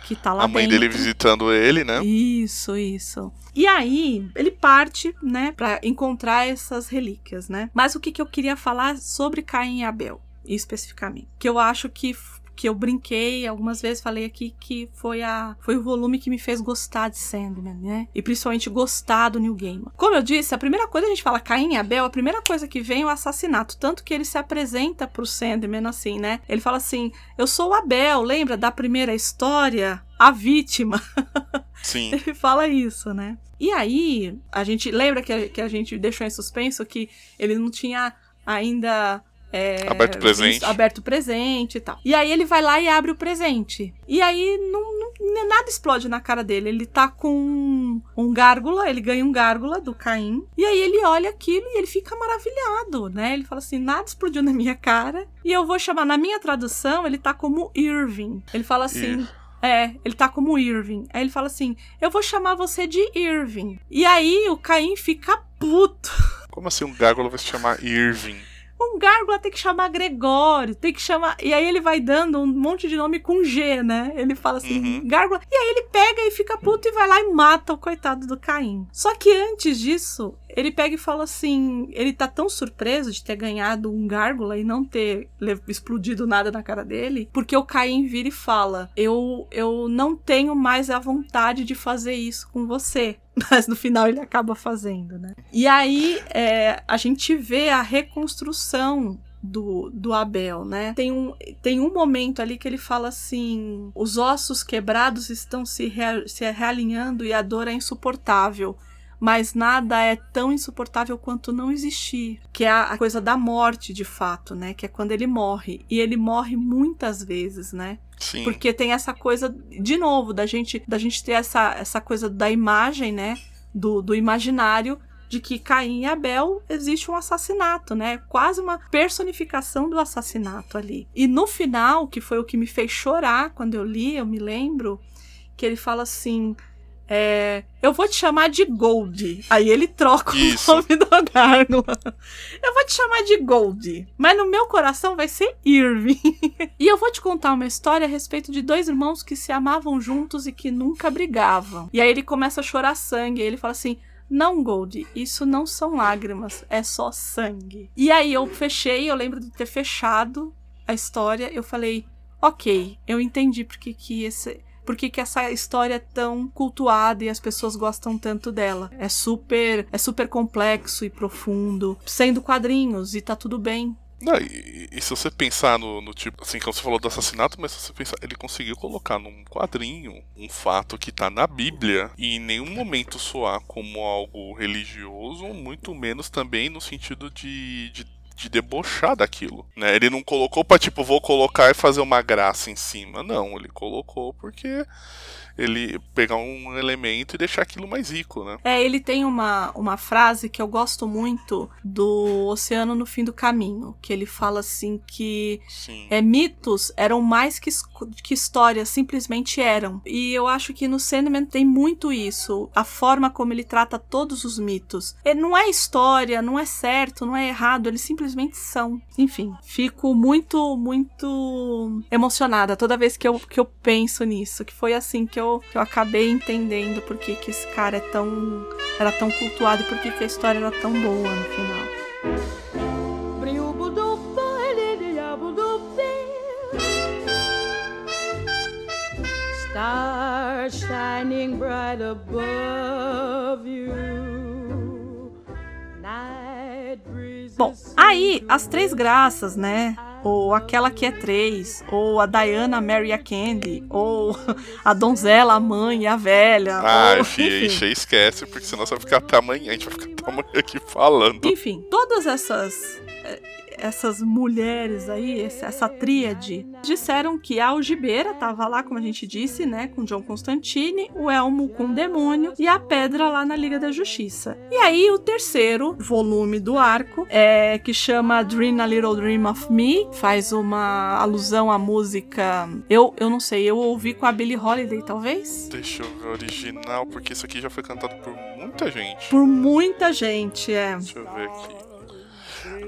Que tá lá A mãe dentro. dele visitando ele, né? Isso, isso. E aí, ele parte, né, pra encontrar essas relíquias, né? Mas o que, que eu queria falar sobre Caim e Abel, especificamente? Que eu acho que que eu brinquei algumas vezes, falei aqui que foi a foi o volume que me fez gostar de Sandman, né? E principalmente gostar do New Gaiman. Como eu disse, a primeira coisa a gente fala Caim e Abel, a primeira coisa que vem é o assassinato, tanto que ele se apresenta pro Sandman assim, né? Ele fala assim: "Eu sou o Abel, lembra da primeira história? A vítima". Sim. Ele fala isso, né? E aí, a gente lembra que a, que a gente deixou em suspenso que ele não tinha ainda. É, Aberto o presente. visto- aberto presente e tal. E aí ele vai lá e abre o presente. E aí não, não- nada explode na cara dele. Ele tá com um gárgula, ele ganha um gárgula do Caim. E aí ele olha aquilo e ele fica maravilhado, né? Ele fala assim: nada explodiu na minha cara. E eu vou chamar, na minha tradução, ele tá como Irving. Ele fala assim. É, ele tá como Irving. Aí ele fala assim: Eu vou chamar você de Irving. E aí o Caim fica puto. Como assim um gárgula vai se chamar Irving? Um gárgula tem que chamar Gregório, tem que chamar. E aí ele vai dando um monte de nome com G, né? Ele fala assim, Uhum. gárgula. E aí ele pega e fica puto e vai lá e mata o coitado do Caim. Só que antes disso, ele pega e fala assim: ele tá tão surpreso de ter ganhado um gárgula e não ter explodido nada na cara dele, porque o Caim vira e fala: Eu, eu não tenho mais a vontade de fazer isso com você. Mas no final ele acaba fazendo, né? E aí é, a gente vê a reconstrução do, do Abel, né? Tem um, tem um momento ali que ele fala assim: os ossos quebrados estão se, rea- se realinhando e a dor é insuportável. Mas nada é tão insuportável quanto não existir. Que é a a coisa da morte, de fato, né? Que é quando ele morre. E ele morre muitas vezes, né? Sim. Porque tem essa coisa, de novo, da gente, da gente ter essa, essa coisa da imagem, né? Do, do imaginário de que Caim e Abel existe um assassinato, né? Quase uma personificação do assassinato ali. E no final, que foi o que me fez chorar quando eu li, eu me lembro, que ele fala assim: é, eu vou te chamar de Gold. Aí ele troca Isso. o nome do Gárgula. Eu vou te chamar de Gold. Mas no meu coração vai ser Irving. e eu vou te contar uma história a respeito de dois irmãos que se amavam juntos e que nunca brigavam. E aí ele começa a chorar sangue. E ele fala assim. Não, Gold, isso não são lágrimas, é só sangue. E aí eu fechei, eu lembro de ter fechado a história, eu falei, ok, eu entendi porque que esse, por que, que essa história é tão cultuada e as pessoas gostam tanto dela. É super, é super complexo e profundo, sendo quadrinhos e tá tudo bem. Não, e, e se você pensar no, no tipo, assim, como você falou do assassinato, mas se você pensar, ele conseguiu colocar num quadrinho um fato que tá na Bíblia e em nenhum momento soar como algo religioso, muito menos também no sentido de, de, de debochar daquilo, né? Ele não colocou pra, tipo, vou colocar e fazer uma graça em cima, não, ele colocou porque ele pegar um elemento e deixar aquilo mais rico, né? É, ele tem uma, uma frase que eu gosto muito do Oceano no Fim do Caminho, que ele fala assim que Sim. é, mitos eram mais que, que histórias, simplesmente eram. E eu acho que no Sandman tem muito isso, a forma como ele trata todos os mitos. Ele não é história, não é certo, não é errado, eles simplesmente são. Enfim, fico muito, muito emocionada toda vez que eu, que eu penso nisso, que foi assim que eu, que eu acabei entendendo por que, que esse cara é tão, era tão cultuado e por que, que a história era tão boa no final. Stars shining bright above you. Bom, aí as três graças, né? Ou aquela que é três, ou a Diana, Mary a Candy, ou a donzela, a mãe e a velha. Ah, ou, Fia, enfim. esquece, porque senão você vai ficar até amanhã, a gente vai ficar até amanhã aqui falando. Enfim, todas essas essas mulheres aí, essa tríade, disseram que a algibeira tava lá, como a gente disse, né, com John Constantine, o elmo com o demônio e a pedra lá na Liga da Justiça. E aí o terceiro volume do arco é que chama Dream a Little Dream of Me, faz uma alusão à música. Eu, eu não sei, eu ouvi com a Billie Holiday, talvez. Deixa eu ver o original, porque isso aqui já foi cantado por muita gente. Por muita gente, é. Deixa eu ver aqui.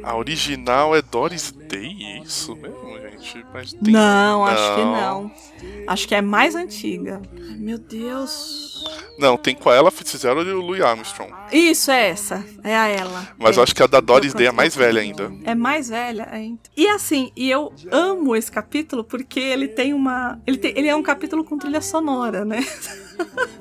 A original é Doris Day, é isso mesmo, gente? Mas tem- Não, acho que não. Acho que é mais antiga. Ai, Meu Deus. Não, tem com a ela Fitzgerald e o Louis Armstrong. Isso, é essa. É a ela. Mas é. acho que a da Doris Day é mais velha ainda. É mais velha ainda. E assim, e eu amo esse capítulo porque ele tem uma. Ele, tem, ele é um capítulo com trilha sonora, né?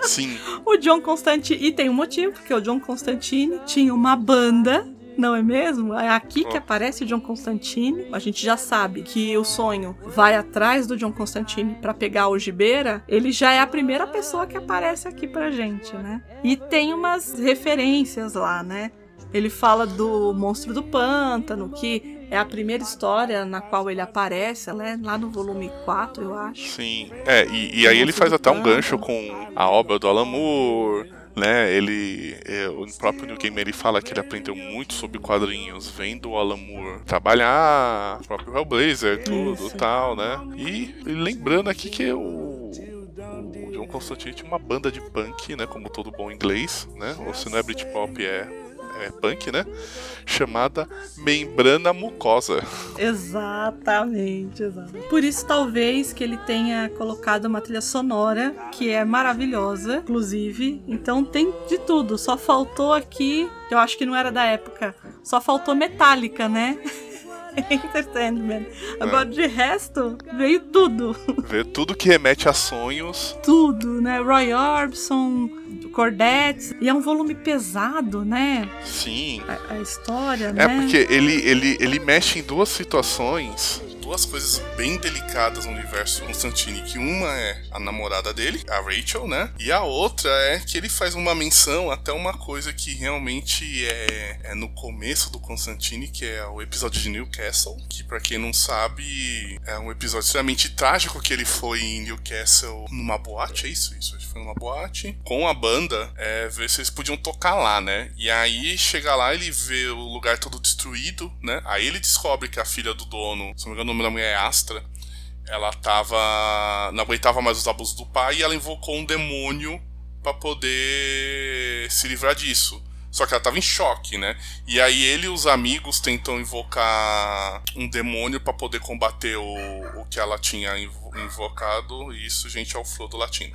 Sim, O John Constantine. E tem um motivo, porque o John Constantine tinha uma banda. Não é mesmo? É aqui que aparece o John Constantine. A gente já sabe que o sonho vai atrás do John Constantine pra pegar o Gibeira. Ele já é a primeira pessoa que aparece aqui pra gente, né? E tem umas referências lá, né? Ele fala do monstro do pântano, que é a primeira história na qual ele aparece, né? lá no volume 4, eu acho. sim. É, e, e aí ele faz até um gancho com a obra do Alan Moore, né? Ele. é, o próprio New Game ele fala que ele aprendeu muito sobre quadrinhos vendo o Alan Moore trabalhar, o próprio Hellblazer, tudo Isso. tal, né? E, e lembrando aqui que o. O John Constantine tinha uma banda de punk, né? Como todo bom inglês, né? Ou se não é Britpop, é, é punk, né? Chamada Membrana Mucosa. Exatamente, exatamente. Por isso, talvez, que ele tenha colocado uma trilha sonora que é maravilhosa, inclusive. Então tem de tudo. Só faltou aqui, eu acho que não era da época, só faltou Metallica, né? Entertainment. Agora, de resto, veio tudo. Ver tudo que remete a sonhos. Tudo, né? Roy Orbison, Cordettes. E é um volume pesado, né? Sim. A, a história, É né? porque ele, ele, ele mexe em duas situações duas coisas bem delicadas no universo Constantine, que uma é a namorada dele, a Rachel, né? E a outra é que ele faz uma menção até uma coisa que realmente é, é no começo do Constantine, que é o episódio de Newcastle, que para quem não sabe, é um episódio extremamente trágico que ele foi em Newcastle numa boate, é isso? Isso, foi numa boate, com a banda, é, ver se eles podiam tocar lá, né? E aí chega lá, ele vê o lugar todo destruído, né? Aí ele descobre que a filha do dono, se não me engano nome da mulher é Astra, ela tava. não aguentava mais os abusos do pai e ela invocou um demônio para poder se livrar disso. Só que ela tava em choque, né? E aí ele e os amigos tentam invocar um demônio para poder combater o, o que ela tinha invocado. E isso, gente, é o Frodo latino.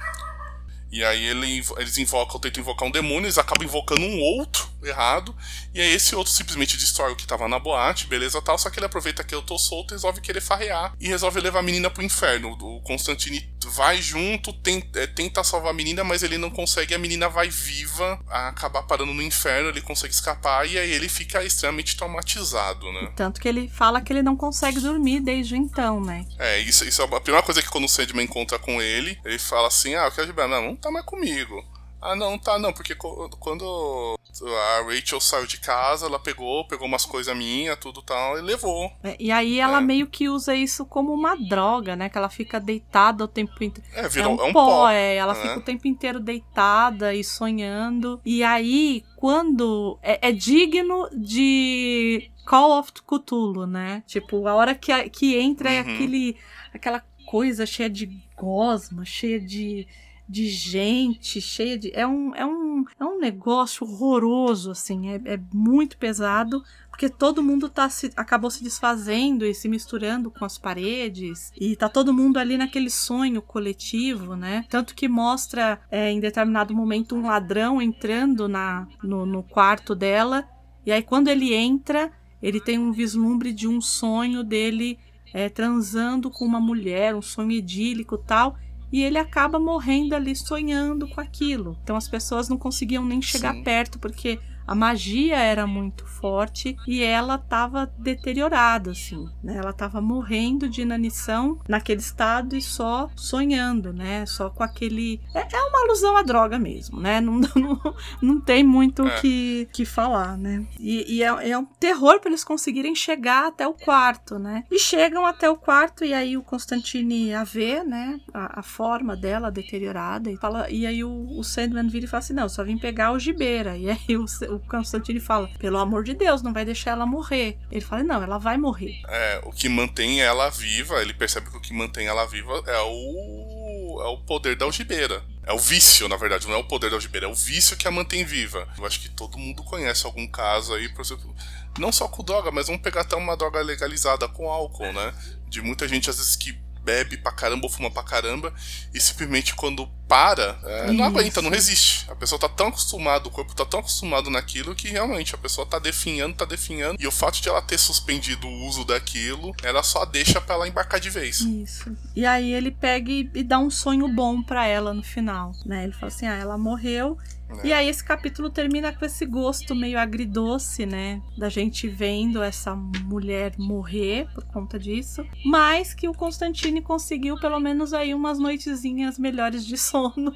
E aí ele, eles invocam, tentam invocar um demônio, eles acabam invocando um outro errado, e aí esse outro simplesmente destrói o que tava na boate, beleza tal, só que ele aproveita que eu tô solto e resolve querer farrear, e resolve levar a menina pro inferno. O Constantine vai junto, tenta, é, tenta salvar a menina, mas ele não consegue, a menina vai viva, a acabar parando no inferno, ele consegue escapar, e aí ele fica extremamente traumatizado, né? Tanto que ele fala que ele não consegue dormir desde então, né? É, isso, isso é a primeira coisa que quando o Sandman encontra com ele, ele fala assim, ah, eu quero ajudar, não, não tá mais comigo. Ah, não, tá, não, porque quando a Rachel saiu de casa, ela pegou, pegou umas coisas minhas, tudo tal, e levou. É, e aí ela é. meio que usa isso como uma droga, né? Que ela fica deitada o tempo inteiro. É, virou, é um, é um pó, pó, é. Ela né? fica o tempo inteiro deitada e sonhando. E aí, quando. É, é digno de Call of Cthulhu, né? Tipo, a hora que, que entra é uhum. é aquele, aquela coisa cheia de gosma, cheia de de gente, cheia de. É um, é um, é um negócio horroroso, assim, é, é muito pesado, porque todo mundo tá se, acabou se desfazendo e se misturando com as paredes, e tá todo mundo ali naquele sonho coletivo, né? Tanto que mostra é, em determinado momento um ladrão entrando na, no, no quarto dela, e aí quando ele entra, ele tem um vislumbre de um sonho dele é, transando com uma mulher, um sonho idílico tal e ele acaba morrendo ali sonhando com aquilo. Então as pessoas não conseguiam nem chegar Sim. perto porque a magia era muito forte e ela estava deteriorada, assim, né? Ela estava morrendo de inanição naquele estado e só sonhando, né? Só com aquele. É, é uma alusão à droga mesmo, né? Não, não, não tem muito o é. que, que falar, né? E, e é, é, um terror para eles conseguirem chegar até o quarto, né? E chegam até o quarto e aí o Constantine a vê, né? A, a forma dela deteriorada e fala. E aí o, o Sandman vira e fala assim: não, só vim pegar o Gibeira. E aí o, o o Constantine fala: pelo amor de Deus, não vai deixar ela morrer. Ele fala: não, ela vai morrer. É, o que mantém ela viva, ele percebe que o que mantém ela viva é o, é o poder da algibeira. É o vício, na verdade, não é o poder da algibeira, é o vício que a mantém viva. Eu acho que todo mundo conhece algum caso aí, por exemplo, não só com droga, mas vamos pegar até uma droga legalizada com álcool, né? De muita gente, às vezes, que bebe pra caramba ou fuma pra caramba e simplesmente quando para, é, não aguenta, não resiste. A pessoa tá tão acostumada, o corpo tá tão acostumado naquilo que realmente a pessoa tá definhando, tá definhando. E o fato de ela ter suspendido o uso daquilo, ela só deixa pra ela embarcar de vez. Isso. E aí ele pega e, e dá um sonho bom pra ela no final, né? Ele fala assim: ah, ela morreu é. E aí esse capítulo termina com esse gosto meio agridoce, né? Da gente vendo essa mulher morrer por conta disso. Mas que o Constantine conseguiu pelo menos aí umas noitezinhas melhores de sono.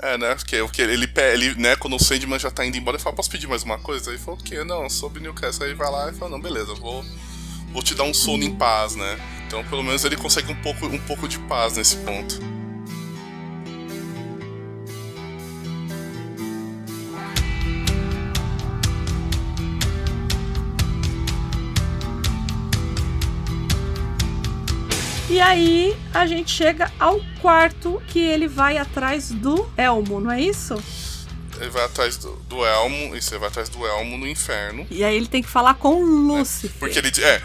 é, né? Porque, porque ele, ele, né, quando o Sandman já tá indo embora, ele fala, posso pedir mais uma coisa? Aí ele falou, o quê? Não, sobre Newcastle. Aí vai lá e fala, não, beleza, vou, vou te dar um sono em paz, né? Então pelo menos ele consegue um pouco, um pouco de paz nesse ponto. E aí a gente chega ao quarto que ele vai atrás do Elmo, não é isso? Ele vai atrás do, do Elmo, e você vai atrás do Elmo no inferno. E aí ele tem que falar com Lúcifer. É, porque ele. É.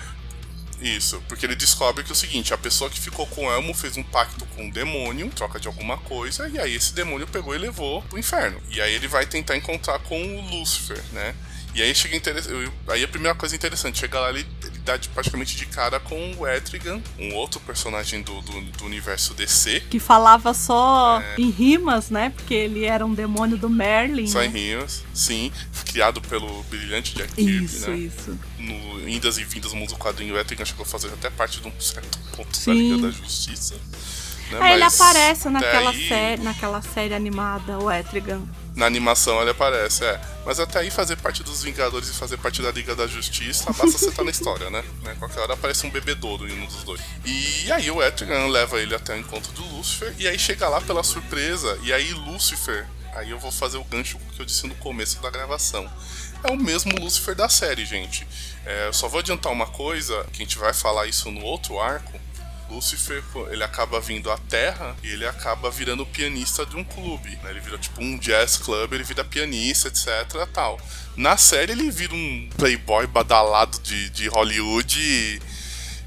Isso, porque ele descobre que é o seguinte, a pessoa que ficou com o Elmo fez um pacto com um demônio, troca de alguma coisa, e aí esse demônio pegou e levou pro inferno. E aí ele vai tentar encontrar com o Lúcifer, né? E aí chega interessante. Aí a primeira coisa interessante, chega lá, ele, ele dá de, praticamente de cara com o Etrigan, um outro personagem do, do, do universo DC. Que falava só É. em rimas, né? Porque ele era um demônio do Merlin. Só em né? rimas, sim, criado pelo brilhante Jack Kirby, Isso, né? isso. No Indas e Vindas do Mundo do Quadrinho, o Etrigan chegou a fazer até parte de um certo ponto da Sim. Liga da Justiça. Né? É, ele aparece naquela, aí- série, naquela série animada, o Etrigan. Na animação ele aparece, é. Mas até aí fazer parte dos Vingadores e fazer parte da Liga da Justiça, basta você estar na história, né? né? Qualquer hora aparece um bebedouro em um dos dois. E aí o Etrigan leva ele até o encontro do Lúcifer, e aí chega lá pela surpresa, e aí Lúcifer, aí eu vou fazer o gancho que eu disse no começo da gravação. É o mesmo Lúcifer da série, gente. É, eu só vou adiantar uma coisa, que a gente vai falar isso no outro arco, Lúcifer, ele acaba vindo à Terra e ele acaba virando pianista de um clube. né? Ele vira tipo um jazz club, ele vira pianista, etc. tal. Na série ele vira um playboy badalado de, de Hollywood e,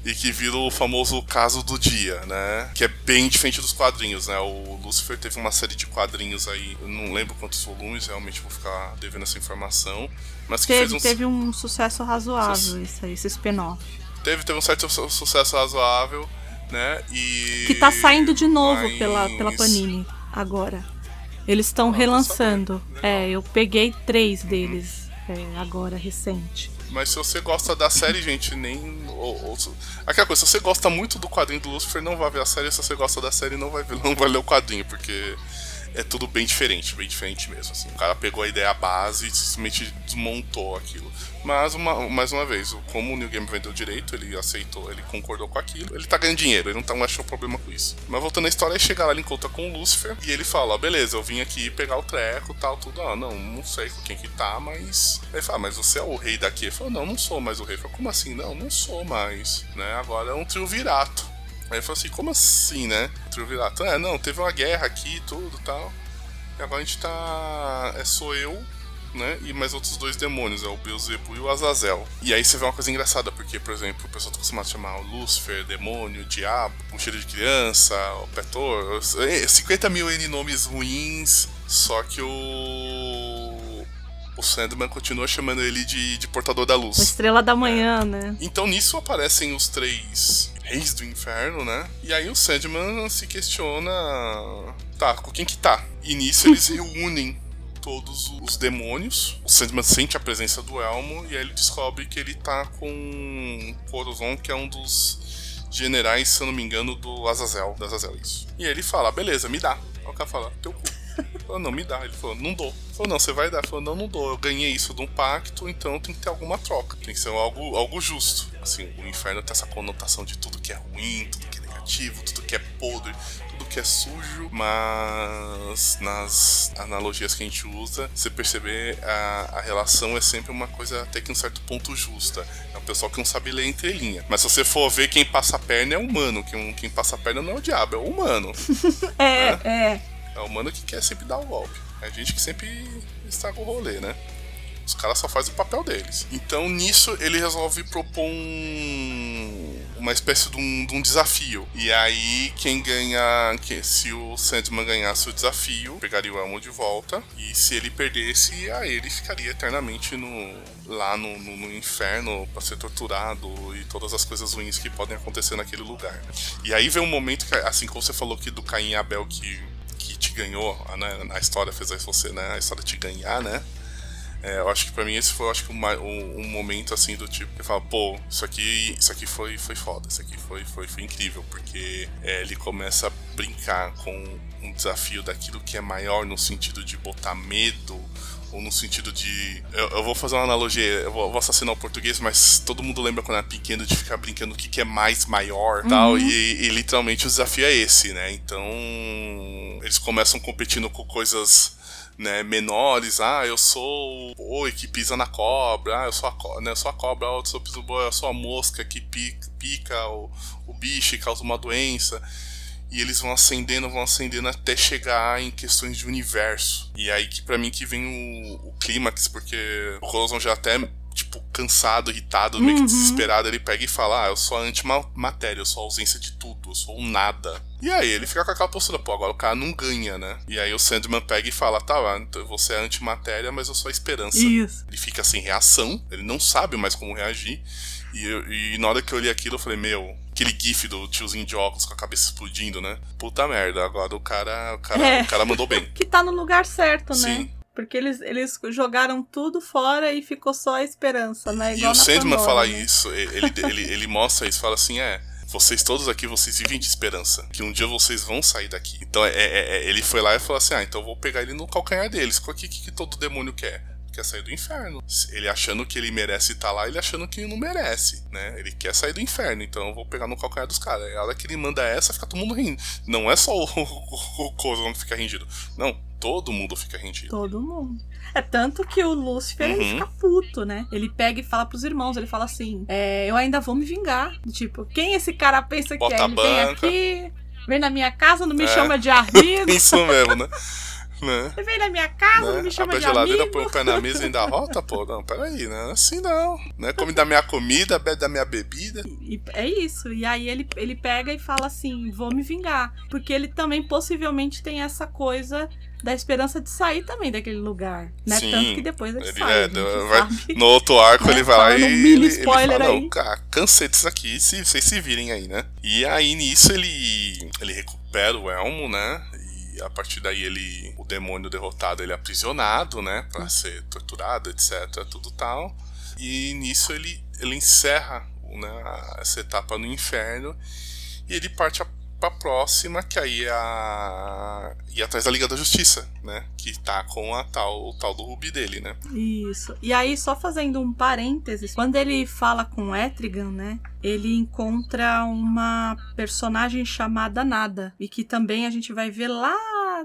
e que vira o famoso caso do dia, né? Que é bem diferente dos quadrinhos, né? O Lucifer teve uma série de quadrinhos aí, eu não lembro quantos volumes, realmente vou ficar devendo essa informação. Mas que fez Teve, um teve um sucesso razoável, isso aí, esse spin-off. teve, teve um certo su- sucesso razoável, né? E. Que tá saindo de novo Mas- pela, pela Panini agora. Eles estão tô relançando. É, eu peguei três deles é, agora, recente. Mas se você gosta da série, gente, nem. Ou, ou- aquela coisa, se você gosta muito do quadrinho do Lucifer, não vai ver a série. Se você gosta da série, não vai, ver, não vai ler o quadrinho, porque é tudo bem diferente, bem diferente mesmo. Assim. O cara pegou a ideia base e simplesmente desmontou aquilo. Mas, uma, mais uma vez, como o New Game vendeu direito, ele aceitou, ele concordou com aquilo. Ele tá ganhando dinheiro, ele não tá, achou problema com isso. Mas voltando à história, ele chega lá, ele encontra com o Lucifer e ele fala: ó, beleza, eu vim aqui pegar o treco tal, tudo. Ah, não, não sei com quem que tá, mas. Ele fala, mas você é o rei daqui? Ele falou, não, não sou mais o rei. Ele falou, como assim? Não, não sou mais. Né? Agora é um triunvirato. Aí ele falou assim, como assim, né? Triunvirato? É, não, teve uma guerra aqui e tudo tal. E agora a gente tá. É, sou eu, né? E mais outros dois demônios, é o Beelzebub e o Azazel. E aí você vê uma coisa engraçada, porque, por exemplo, o pessoal tá acostumado a chamar o Lúcifer, demônio, diabo, puxeiro de criança, o Petor, é, 50 mil N nomes ruins, só que o. O Sandman continua chamando ele de, de portador da luz. A Estrela da Manhã, né? Então nisso aparecem os três reis do inferno, né? E aí o Sandman se questiona. Tá, com quem que tá? E nisso eles reúnem todos os demônios. O Sandman sente a presença do Elmo e aí ele descobre que ele tá com Corozon, que é um dos generais, se eu não me engano, do Azazel. Do Azazel, isso. E aí ele fala, beleza, me dá. Aí o cara fala, teu cu. Falou, não, me dá. Ele falou, não dou. Falou, não, você vai dar. Falou, não, não dou. Eu ganhei isso de um pacto, então tem que ter alguma troca. Tem que ser algo, algo justo. Assim, o inferno tem essa conotação de tudo que é ruim, tudo que negativo, tudo que é podre, tudo que é sujo. Mas nas analogias que a gente usa, você perceber a, a relação é sempre uma coisa até que um certo ponto justa. É o pessoal que não sabe ler entre linha. Mas se você for ver quem passa a perna é humano. Quem, quem passa a perna não é o diabo, é o humano. É, é. É o humano que quer sempre dar o golpe. É a gente que sempre estraga o rolê, né? Os caras só fazem o papel deles. Então nisso ele resolve propor um, uma espécie de um, de um desafio. E aí quem ganha. Se o Sandman ganhasse o desafio, pegaria o Elmo de volta. E se ele perdesse, aí ele ficaria eternamente no, lá no, no, no inferno para ser torturado e todas as coisas ruins que podem acontecer naquele lugar. né? E aí vem um momento que, assim como você falou que do Caim e Abel que, que te ganhou, né, a história fez você, né, a história te ganhar, né? É, eu acho que pra mim esse foi, acho que uma- um, um momento assim do tipo que fala, pô, isso aqui, isso aqui foi, foi foda, isso aqui foi, foi, foi incrível, porque é, ele começa a brincar com um desafio daquilo que é maior no sentido de botar medo ou no sentido de. Eu, eu vou fazer uma analogia, eu vou, eu vou assassinar o português, mas todo mundo lembra quando era pequeno de ficar brincando o que, que é mais maior tal, e, e literalmente o desafio é esse, né? Então eles começam competindo com coisas né, menores, ah, eu sou o boi que pisa na cobra, ah, eu sou a, co né, eu sou a cobra, eu sou, piso boi, eu sou a mosca que pica, pica o, o bicho e causa uma doença. E eles vão acendendo, vão acendendo até chegar em questões de universo. E aí que para mim que vem o, o clímax, porque o Rosen já até tipo cansado, irritado, meio que desesperado, ele pega e fala: "Ah, eu sou a antimatéria, eu sou a ausência de tudo, eu sou nada". E aí ele fica com aquela postura, pô, agora o cara não ganha, né? E aí o Sandman pega e fala: "Tá, ah, então você é antimatéria, mas eu sou a esperança". Isso. Ele fica sem reação, ele não sabe mais como reagir. E, eu- e na hora que eu li aquilo, eu falei, meu, aquele gif do tiozinho de óculos com a cabeça explodindo, né? Puta merda, agora o cara, o cara, É. o cara mandou bem. Que tá no lugar certo, né? Sim. Porque eles, eles jogaram tudo fora e ficou só a esperança, né? E Igual o na Sandman Pandora, fala né? isso, ele, ele, ele mostra isso, fala assim, é. Vocês todos aqui, vocês vivem de esperança. Que um dia vocês vão sair daqui. Então é, é- é- ele foi lá e falou assim: Ah, então eu vou pegar ele no calcanhar deles. O que, que todo demônio quer? Quer sair do inferno. Ele achando que ele merece estar lá, ele achando que não merece, né? Ele quer sair do inferno, então eu vou pegar no calcanhar dos caras. A hora que ele manda essa, fica todo mundo rindo. Não é só o, o, o Coso que fica rendido. Não, todo mundo fica rendido. Todo mundo. É tanto que o Lúcifer Uhum. fica puto, né? Ele pega e fala pros irmãos, ele fala assim: é, eu ainda vou me vingar. Tipo, quem esse cara pensa que Bota é? a Ele vem banca. aqui, vem na minha casa, não me É. chama de amigo. Isso mesmo, né? Né? Ele vem na minha casa, não né? me chama Abre a de geladeira, amigo. põe o pé na mesa e ainda rota, pô. Não, peraí, né? Assim não. Né? Come da minha comida, bebe da minha bebida. E é isso. E aí ele, ele pega e fala assim: vou me vingar. Porque ele também possivelmente tem essa coisa da esperança de sair também daquele lugar. Né? Sim. Tanto que depois ele, Ele, sai. é, vai- no outro arco Né? ele vai lá e um mini ele, fala, aí. não, cara, cansei disso aqui, se, vocês se virem aí, né? E aí nisso ele, ele recupera o elmo, né? E a partir daí ele, o demônio derrotado, ele é aprisionado, né? Pra ser torturado, etc, tudo tal. E nisso ele, ele encerra né, essa etapa no inferno e ele parte a, pra próxima, que aí é a. ir atrás da Liga da Justiça, né? Que tá com a tal, o tal do Rubi dele, né? Isso. E aí, só fazendo um parênteses, quando ele fala com Etrigan, né? Ele encontra uma personagem chamada Nada. E que também a gente vai ver lá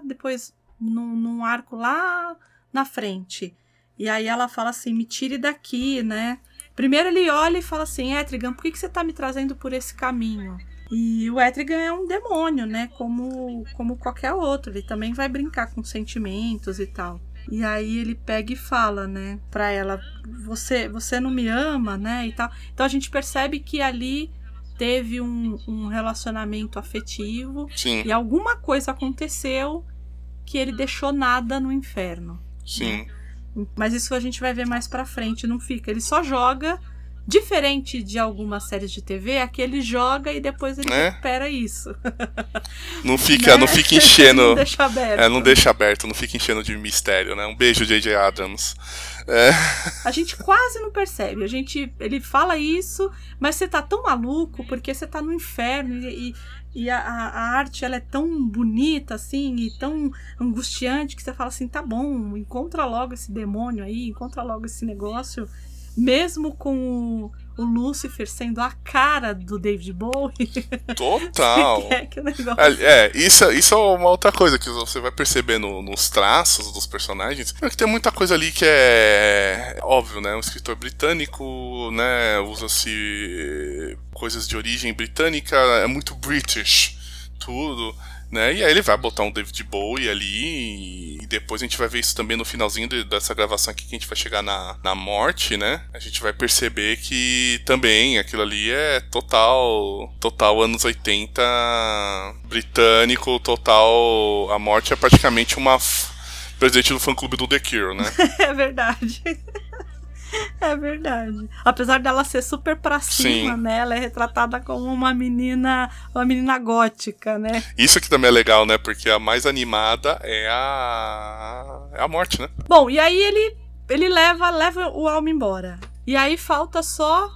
depois, num, num arco lá na frente. E aí ela fala assim: me tire daqui, né? Primeiro ele olha e fala assim: Etrigan, por que, que você tá me trazendo por esse caminho? E o Etrigan é um demônio, né? Como, como qualquer outro. Ele também vai brincar com sentimentos e tal. E aí ele pega e fala, né, pra ela, você, você não me ama, né, e tal. Então a gente percebe que ali teve um, um relacionamento afetivo Sim, e alguma coisa aconteceu que ele deixou nada no inferno. sim. Mas isso a gente vai ver mais pra frente, não fica. Ele só joga, diferente de algumas séries de TV, aqui ele joga e depois ele Né? recupera isso. Não fica, não Né? fica enchendo. não deixa aberto. É, não deixa aberto, não fica enchendo de mistério, né? Um beijo, J.J. Adams. É, A gente quase não percebe. A gente, ele fala isso, mas você tá tão maluco porque você tá no inferno e, e- a, a- a arte ela é tão bonita assim e tão angustiante que você fala assim, tá bom, encontra logo esse demônio aí, encontra logo esse negócio, mesmo com o, o Lúcifer sendo a cara do David Bowie. total. é que o negócio É, é, isso, isso é uma outra coisa que você vai perceber no- nos traços dos personagens. É que tem muita coisa ali que é óbvio, né? Um escritor britânico, né? Usa-se coisas de origem britânica, é muito British, tudo. Né? E aí ele vai botar um David Bowie ali e depois a gente vai ver isso também no finalzinho de- dessa gravação aqui que a gente vai chegar na, na morte, né? A gente vai perceber que também aquilo ali é total total anos 80 britânico, total a morte é praticamente uma presidente do fã clube do The Cure, né? É verdade. É verdade. Apesar dela ser super pra cima, Sim. né? Ela é retratada como uma menina, uma menina gótica, né? Isso aqui também é legal, né? Porque a mais animada é a é a morte, né? Bom, e aí ele ele leva leva o alma embora. E aí falta só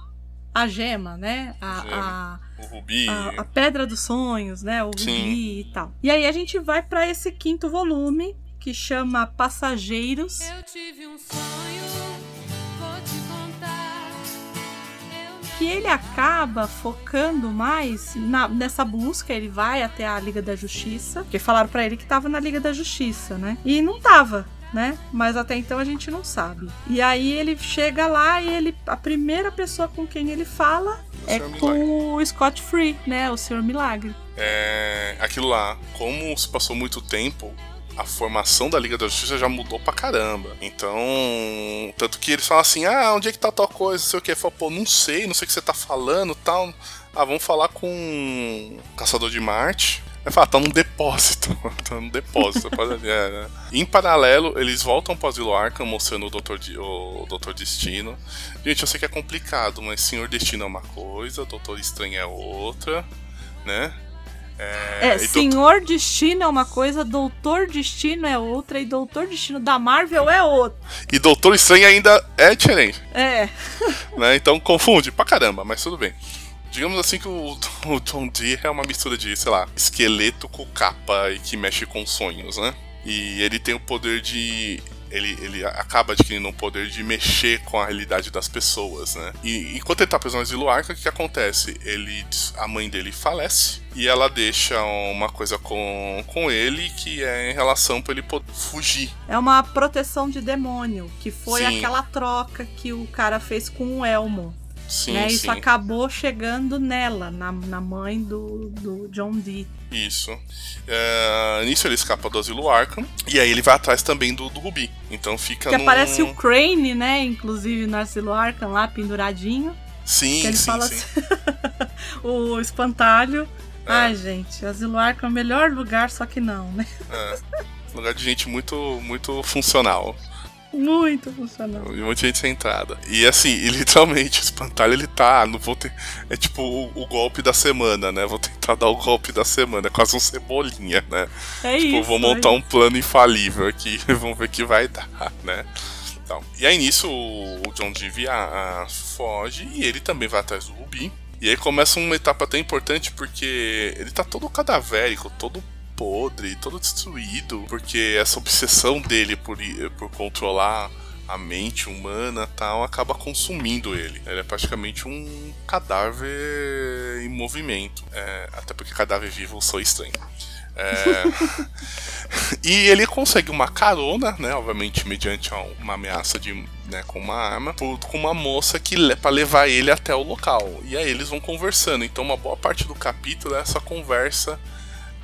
a gema, né? A, Gema. a, O Rubi. a, a pedra dos sonhos, né? O Sim. rubi e tal. E aí a gente vai pra esse quinto volume que chama Passageiros. Eu tive um sonho, que ele acaba focando mais na- nessa busca. Ele vai até a Liga da Justiça, porque falaram pra ele que tava na Liga da Justiça, né? E não tava. Né? Mas até então a gente não sabe. E aí ele chega lá e ele a primeira pessoa com quem ele fala é Senhor com Milagre. o Scott Free, né? O Senhor Milagre. É, aquilo lá, como se passou muito tempo, a formação da Liga da Justiça já mudou pra caramba. Então, tanto que eles falam assim: ah, onde é que tá tal coisa, não sei o que. Fala, pô, não sei, não sei o que você tá falando tal. Ah, vamos falar com o Caçador de Marte. Vai falar, tá num depósito. tá num depósito. é, né? Em paralelo, eles voltam pro Asilo Arkham mostrando o Doutor, o Doutor Destino. Gente, eu sei que é complicado, mas Senhor Destino é uma coisa, Doutor Estranho é outra, né? É, Doutor- Senhor Destino é uma coisa, Doutor Destino é outra, e Doutor Destino da Marvel é outra. E Doutor Estranho ainda é diferente. É. né? Então confunde pra caramba, mas tudo bem. Digamos assim que o, o Dee é uma mistura de, sei lá, esqueleto com capa e que mexe com sonhos, né? E ele tem o poder de. Ele, ele acaba adquirindo um poder de mexer com a realidade das pessoas, né? E enquanto ele tá preso no asilo Arca, o que, que acontece? Ele, a mãe dele falece e ela deixa uma coisa com, com ele que é em relação pra ele poder fugir. É uma proteção de demônio, que foi Sim. aquela troca que o cara fez com o Elmo. Sim, né? sim. Isso acabou chegando nela, na, na mãe do, do John Dee. Isso. É, nisso ele escapa do asilo Arkham. E aí ele vai atrás também do, do Rubi. Então fica Que num... aparece o Crane, né? Inclusive no Asilo Arkham lá, penduradinho. Sim, que ele sim, fala sim. assim, o espantalho. É. Ai, gente, Asilo Arkham é o melhor lugar, só que não, né? É. Lugar de gente muito, muito funcional. Muito funcional. E muita gente centrada. E assim, e literalmente, o espantalho ele tá. Não vou ter. É tipo o, o golpe da semana, né? Vou tentar dar o golpe da semana. É quase um cebolinha, né? É Tipo, isso. vou montar é um plano infalível aqui. Vamos ver o que vai dar, né? Então, e aí nisso o John Dee via- a- foge e ele também vai atrás do Rubi. E aí começa uma etapa até importante porque ele tá todo cadavérico, todo podre, todo destruído, porque essa obsessão dele por, por controlar a mente humana tal acaba consumindo ele. Ele é praticamente um cadáver em movimento. É, até porque cadáver vivo sou estranho. É, e ele consegue uma carona, né? Obviamente, mediante uma ameaça de, né, com uma arma, por- com uma moça que para levar ele até o local. E aí eles vão conversando. Então, uma boa parte do capítulo é essa conversa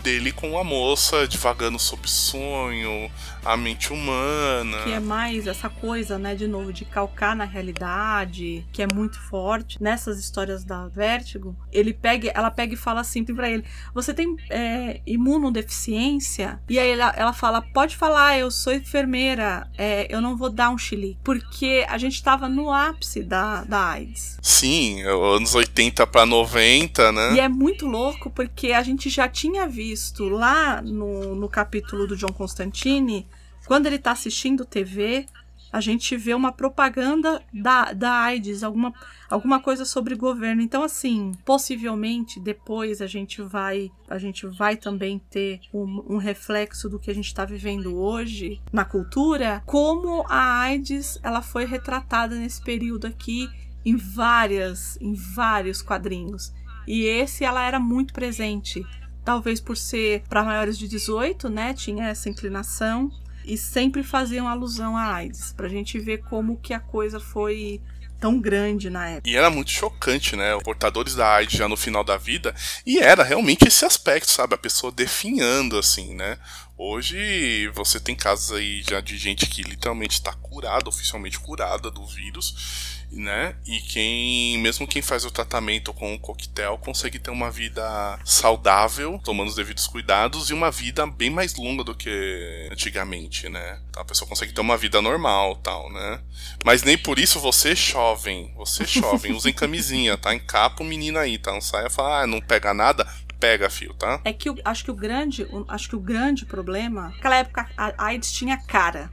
dele com a moça, divagando sobre sonho, a mente humana. Que é mais essa coisa, né, de novo, de calcar na realidade, que é muito forte. Nessas histórias da Vértigo, ele pega, ela pega e fala assim pra ele: Você tem é, imunodeficiência? E aí ela, ela fala: Pode falar, eu sou enfermeira, é, eu não vou dar um chili. Porque a gente tava no ápice da, da AIDS. Sim, anos 80 pra 90, né? E é muito louco porque a gente já tinha visto lá no, no capítulo do John Constantine, quando ele tá assistindo TV, a gente vê uma propaganda da, da AIDS, alguma, alguma coisa sobre governo. Então, assim, possivelmente depois a gente vai a gente vai também ter um, um reflexo do que a gente está vivendo hoje na cultura, como a AIDS ela foi retratada nesse período aqui em várias em vários quadrinhos. E esse ela era muito presente. Talvez por ser para maiores de 18, né? Tinha essa inclinação. E sempre faziam alusão à AIDS. Pra gente ver como que a coisa foi tão grande na época. E era muito chocante, né? Portadores da AIDS já no final da vida. E era realmente esse aspecto, sabe? A pessoa definhando, assim, né? Hoje você tem casos aí já de gente que literalmente está curada, oficialmente curada do vírus, né? E quem, mesmo quem faz o tratamento com o coquetel, consegue ter uma vida saudável, tomando os devidos cuidados e uma vida bem mais longa do que antigamente, né? Então, a pessoa consegue ter uma vida normal, tal, né? Mas nem por isso você jovem, você jovem, usem camisinha, tá? Encapa o menino aí, tá? Não saia e fala, ah, não pega nada, pega, fio, tá? É que eu acho que o grande, acho que o grande problema, naquela época a AIDS tinha cara.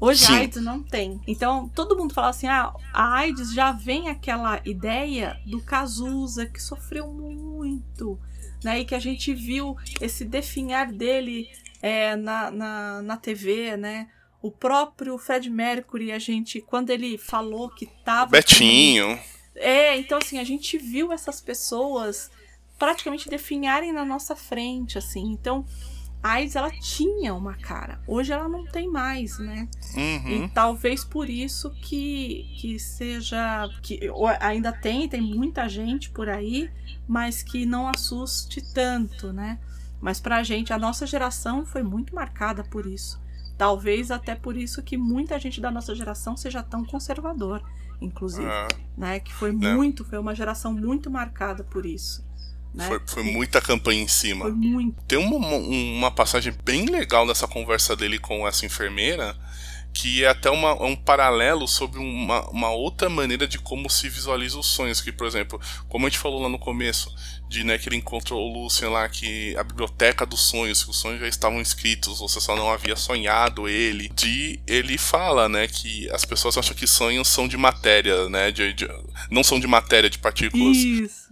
Hoje Sim. a AIDS não tem. Então todo mundo fala assim: ah, a AIDS já vem aquela ideia do Cazuza que sofreu muito, né? E que a gente viu esse definhar dele é, na, na, na TV, né? O próprio Fred Mercury, a gente, quando ele falou que tava. Betinho. É, então assim, a gente viu essas pessoas praticamente definharem na nossa frente, assim. Então, a AIDS, ela tinha uma cara. Hoje ela não tem mais, né? Uhum. E talvez por isso que, que seja. que ainda tem, tem muita gente por aí, mas que não assuste tanto, né? Mas pra gente, a nossa geração foi muito marcada por isso. Talvez até por isso que muita gente da nossa geração seja tão conservador, inclusive Ah, né? Que foi Né. muito, foi uma geração muito marcada por isso. Né? Foi, foi muita campanha em cima. Foi muito. Tem uma, uma passagem bem legal nessa conversa dele com essa enfermeira, que é até uma, um paralelo sobre uma, uma outra maneira de como se visualiza os sonhos. Que, por exemplo, como a gente falou lá no começo, de né, que ele encontrou o Lucien lá, que a biblioteca dos sonhos, que os sonhos já estavam escritos, você só não havia sonhado ele. De ele fala, né, que as pessoas acham que sonhos são de matéria, né, de, de- não são de matéria, de partículas. Isso.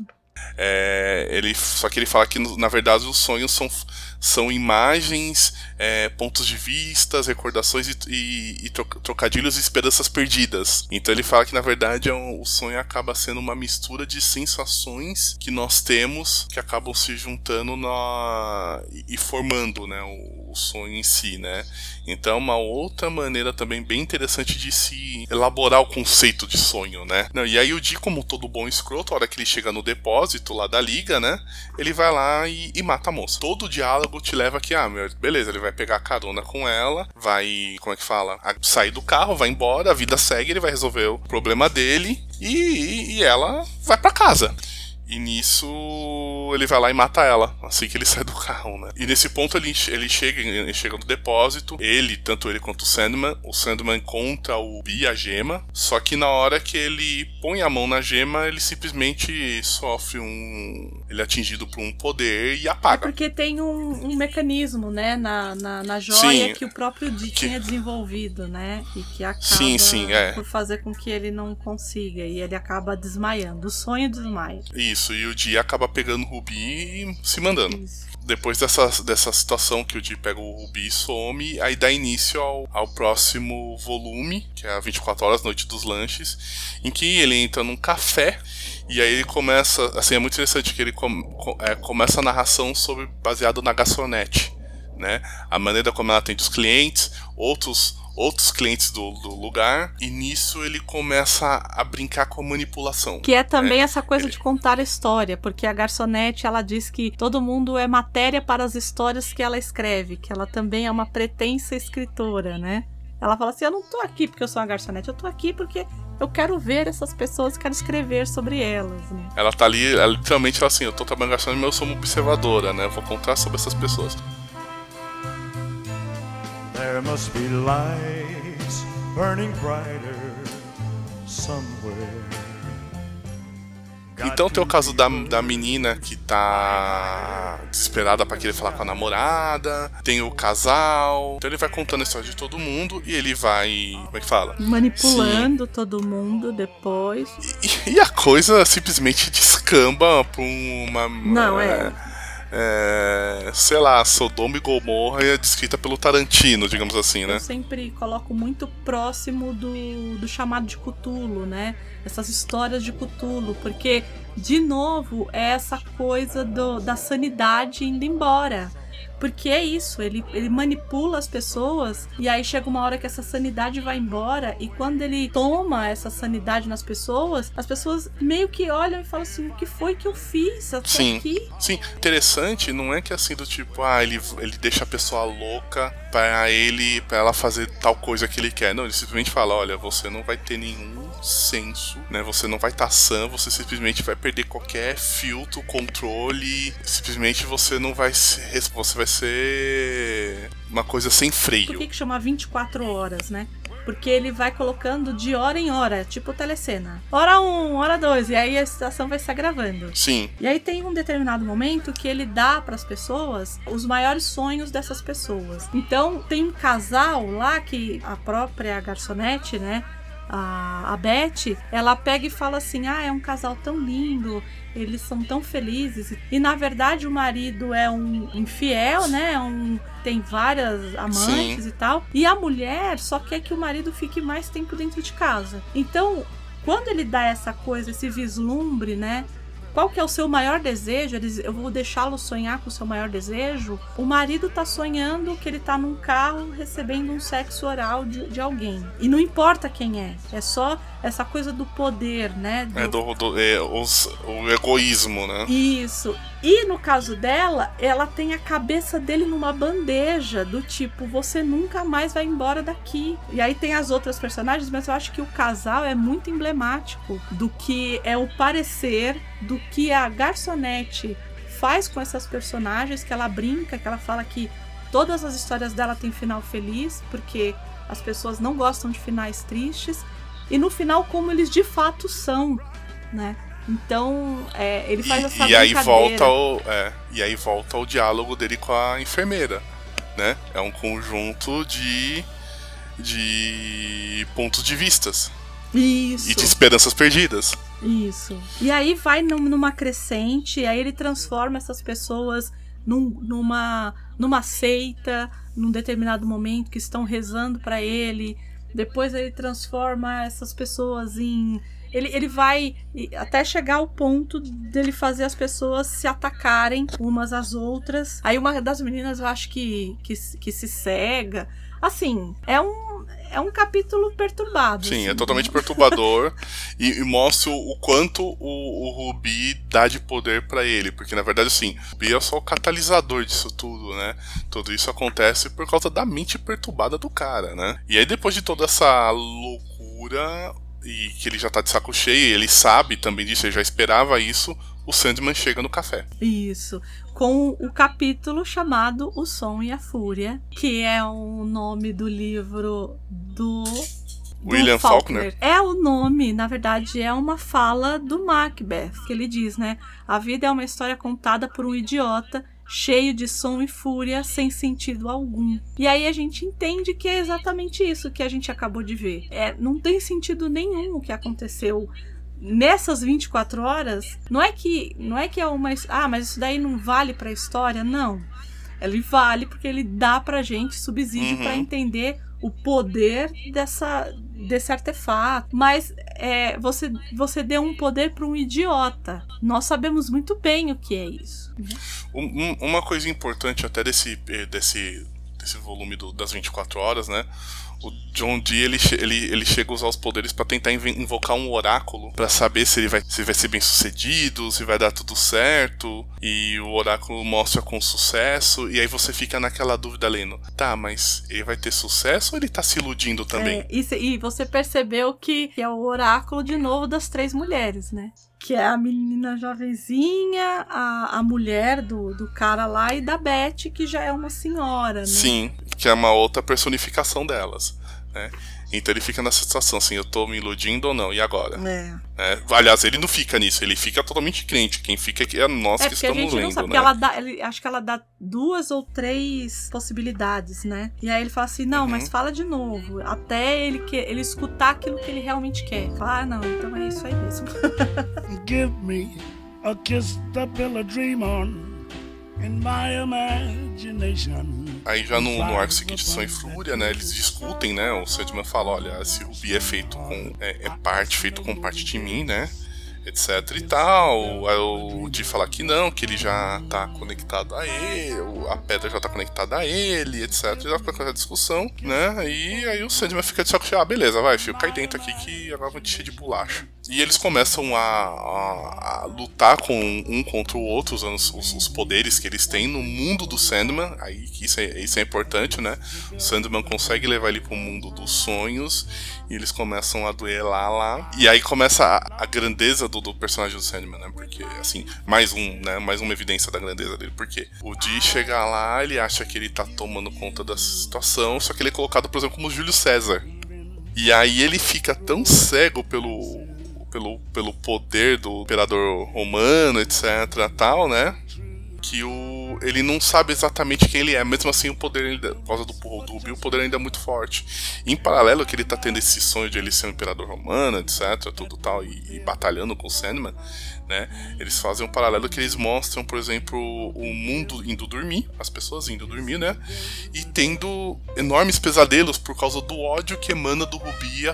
É, ele, só que ele fala que, na verdade, os sonhos são, são imagens, é, pontos de vista, recordações e, e- e tro- trocadilhos e esperanças perdidas. Então ele fala que, na verdade, é um- o sonho acaba sendo uma mistura de sensações que nós temos que acabam se juntando na, e, e formando né, o, o sonho em si, né? Então, uma outra maneira também bem interessante de se elaborar o conceito de sonho, né? Não, e aí o Di, como todo bom escroto, a hora que ele chega no depósito lá da liga, né? Ele vai lá e, e mata a moça. Todo o diálogo te leva aqui, ah, meu, beleza, ele vai pegar carona com ela, vai, como é que fala? Sair do carro, vai embora, a vida segue, ele vai resolver o problema dele e, e ela vai pra casa. E nisso ele vai lá e mata ela, assim que ele sai do carro, né? E nesse ponto ele, ele chega, ele chega no depósito, ele, tanto ele quanto o Sandman, o Sandman encontra o Bi, a gema, só que na hora que ele põe a mão na gema, ele simplesmente sofre um... ele é atingido por um poder e É apaga. porque tem um, um mecanismo, né, na, na, na joia Sim. que o próprio Di Que- tinha desenvolvido, né? E que acaba Sim, sim, é. por fazer com que ele não consiga. E ele acaba desmaiando. O sonho desmaia. Isso, e o Di acaba pegando o Rubi e se mandando. Isso. Depois dessa, dessa situação que o Di pega o Rubi e some, aí dá início ao, ao próximo volume, que é a 24 Horas, Noite dos Lanches, em que ele entra num café e aí ele começa. Assim, é muito interessante que ele é, começa a narração sobre baseado na garçonete. Né? A maneira como ela atende os clientes, outros outros clientes do, do lugar, e nisso ele começa a brincar com a manipulação. Que é também essa coisa ele- de contar a história, porque a garçonete ela diz que todo mundo é matéria para as histórias que ela escreve, que ela também é uma pretensa escritora, né? Ela fala assim: Eu não tô aqui porque eu sou uma garçonete, eu tô aqui porque eu quero ver essas pessoas, quero escrever sobre elas. Né? Ela tá ali, ela literalmente fala assim, eu tô trabalhando garçonete, mas eu sou uma observadora, né? Vou contar sobre essas pessoas. There must be lights burning brighter somewhere. Então tem o caso da, da menina que tá desesperada pra querer falar com a namorada, tem o casal. Então ele vai contando a história de todo mundo e ele vai. Como é que fala? Manipulando todo mundo depois. E, e a coisa simplesmente descamba pra uma. Não, é. É, sei lá, Sodoma e Gomorra é descrita pelo Tarantino, digamos assim, né? Eu sempre coloco muito próximo do, do chamado de Cthulhu, né? Essas histórias de Cthulhu, porque, de novo, é essa coisa do- da sanidade indo embora. Porque é isso, ele, ele manipula as pessoas e aí chega uma hora que essa sanidade vai embora e quando ele toma essa sanidade nas pessoas, as pessoas meio que olham e falam assim, o que foi que eu fiz? Tô Sim. aqui. Sim, interessante, não é que assim do tipo, ah, ele, ele deixa a pessoa louca pra ele, para ela fazer tal coisa que ele quer. Não, ele simplesmente fala, olha, você não vai ter nenhum senso, né? Você não vai estar sã, você simplesmente vai perder qualquer filtro, controle, simplesmente você não vai ser, você vai ser uma coisa sem Por freio. que, que chama 24 horas, né? Porque ele vai colocando de hora em hora, tipo telecena. Hora 1, hora 2, e aí a situação vai se agravando. Sim, E aí tem um determinado momento que ele dá para as pessoas os maiores sonhos dessas pessoas. Então tem um casal lá que a própria garçonete, né? A, a Beth, ela pega e fala assim: Ah, é um casal tão lindo, eles são tão felizes. E na verdade o marido é um infiel, né? Um, tem várias amantes e tal. E a mulher só quer que o marido fique mais tempo dentro de casa. Então, quando ele dá essa coisa, esse vislumbre, né? Qual que é o seu maior desejo? Eu vou deixá-lo sonhar com o seu maior desejo. O marido tá sonhando que ele tá num carro recebendo um sexo oral de, de alguém. E não importa quem é. É só essa coisa do poder, né? Do- É, do, do- é, os- o egoísmo, né? Isso. E no caso dela, ela tem a cabeça dele numa bandeja, do tipo, você nunca mais vai embora daqui. E aí tem as outras personagens, mas eu acho que o casal é muito emblemático do que é o parecer do que a garçonete faz com essas personagens, que ela brinca, que ela fala que todas as histórias dela têm final feliz, porque as pessoas não gostam de finais tristes. E no final, como eles de fato são, né? Então, é, ele faz essa E, e aí volta o. É, e aí volta o diálogo dele com a enfermeira. Né? É um conjunto de. de pontos de vistas. Isso. E de esperanças perdidas. Isso. E aí vai num- numa crescente, e aí ele transforma essas pessoas num- numa, numa seita, num determinado momento, que estão rezando pra ele. Depois ele transforma essas pessoas em. Ele, ele vai até chegar ao ponto dele fazer as pessoas se atacarem umas às outras. Aí uma das meninas eu acho que, que, que se cega. Assim, é um, é um capítulo perturbado. Sim, assim. é totalmente perturbador e, e mostra o quanto o, o Rubi dá de poder pra ele, porque na verdade assim, o Rubi é só o catalisador disso tudo, né? Tudo isso acontece por causa da mente perturbada do cara, né? E aí depois de toda essa loucura e que ele já tá de saco cheio, ele sabe também disso, ele já esperava isso, o Sandman chega no café. Isso. Com o capítulo chamado O Som e a Fúria, que é o nome do livro do. William Faulkner. É o nome, na verdade, é uma fala do Macbeth, que ele diz, né? A vida é uma história contada por um idiota, cheio de som e fúria, sem sentido algum. E aí a gente entende que é exatamente isso que a gente acabou de ver. É, não tem sentido nenhum o que aconteceu nessas 24 horas, não é que não é que é uma, ah, mas isso daí não vale pra história, não. Ele vale porque ele dá pra gente subsídio Uhum. pra entender o poder dessa desse artefato. Mas é, você você deu um poder pra um idiota. Nós sabemos muito bem o que é isso. Um- um- uma coisa importante até desse, eh, desse, desse volume do- das 24 horas, né? O John Dee ele, ele, ele chega a usar os poderes pra tentar invocar um oráculo pra saber se ele vai, se vai ser bem sucedido, se vai dar tudo certo. E o oráculo mostra com sucesso. E aí você fica naquela dúvida lendo: tá, mas ele vai ter sucesso ou ele tá se iludindo também? É, e, e você percebeu que é o oráculo de novo das três mulheres, né? Que é a menina jovenzinha, a, a mulher do, do cara lá e da Beth, que já é uma senhora, né? Sim, que é uma outra personificação delas. Né? Então ele fica nessa situação assim: eu tô me iludindo ou não? E agora? É. É, aliás, ele não fica nisso, ele fica totalmente crente. Quem fica aqui é nós É que porque a estamos gente não lendo, sabe, né? porque ela dá, ele, acho que ela dá duas ou três possibilidades, né? E aí ele fala assim, não, Uhum. mas fala de novo, até ele que ele escutar aquilo que ele realmente quer. Fala, ah, não, então é isso aí mesmo. Give me a kiss to build a dream on in my imagination. Aí já no, no arco seguinte, Som e Fúria, né? Eles discutem, né? O Sandman fala, olha, esse rubi é feito com. É, é parte, feito com parte de mim, né? Etc e tal. O Di fala que não, que ele já tá conectado a ele, a pedra já tá conectada a ele, etc. Já fica com essa discussão, né? E aí o Sandman fica de saco cheio, ah, beleza, vai, filho, cai dentro aqui que agora vou te encher de bolacha. E eles começam a, a- a lutar com um contra o outro, usando os, os- poderes que eles têm no mundo do Sandman. Aí isso é, isso é importante, né? O Sandman consegue levar ele pro mundo dos sonhos e eles começam a duelar lá. E aí começa a, a grandeza do, do personagem do Sandman, né? Porque, assim, mais um, né? Mais uma evidência da grandeza dele. Porque o Dee chega lá, ele acha que ele tá tomando conta da situação, só que ele é colocado, por exemplo, como Júlio César. E aí ele fica tão cego pelo pelo, pelo poder do imperador romano, etc, tal, né? Que o, ele não sabe exatamente quem ele é. Mesmo assim, o poder, ainda, por causa do, do Rubi, o poder ainda é muito forte. Em paralelo, que ele tá tendo esse sonho de ele ser um imperador romano, etc, tudo tal, e, e batalhando com o Sandman, né? Eles fazem um paralelo que eles mostram, por exemplo, o mundo indo dormir, as pessoas indo dormir, né? E tendo enormes pesadelos por causa do ódio que emana do Rubi,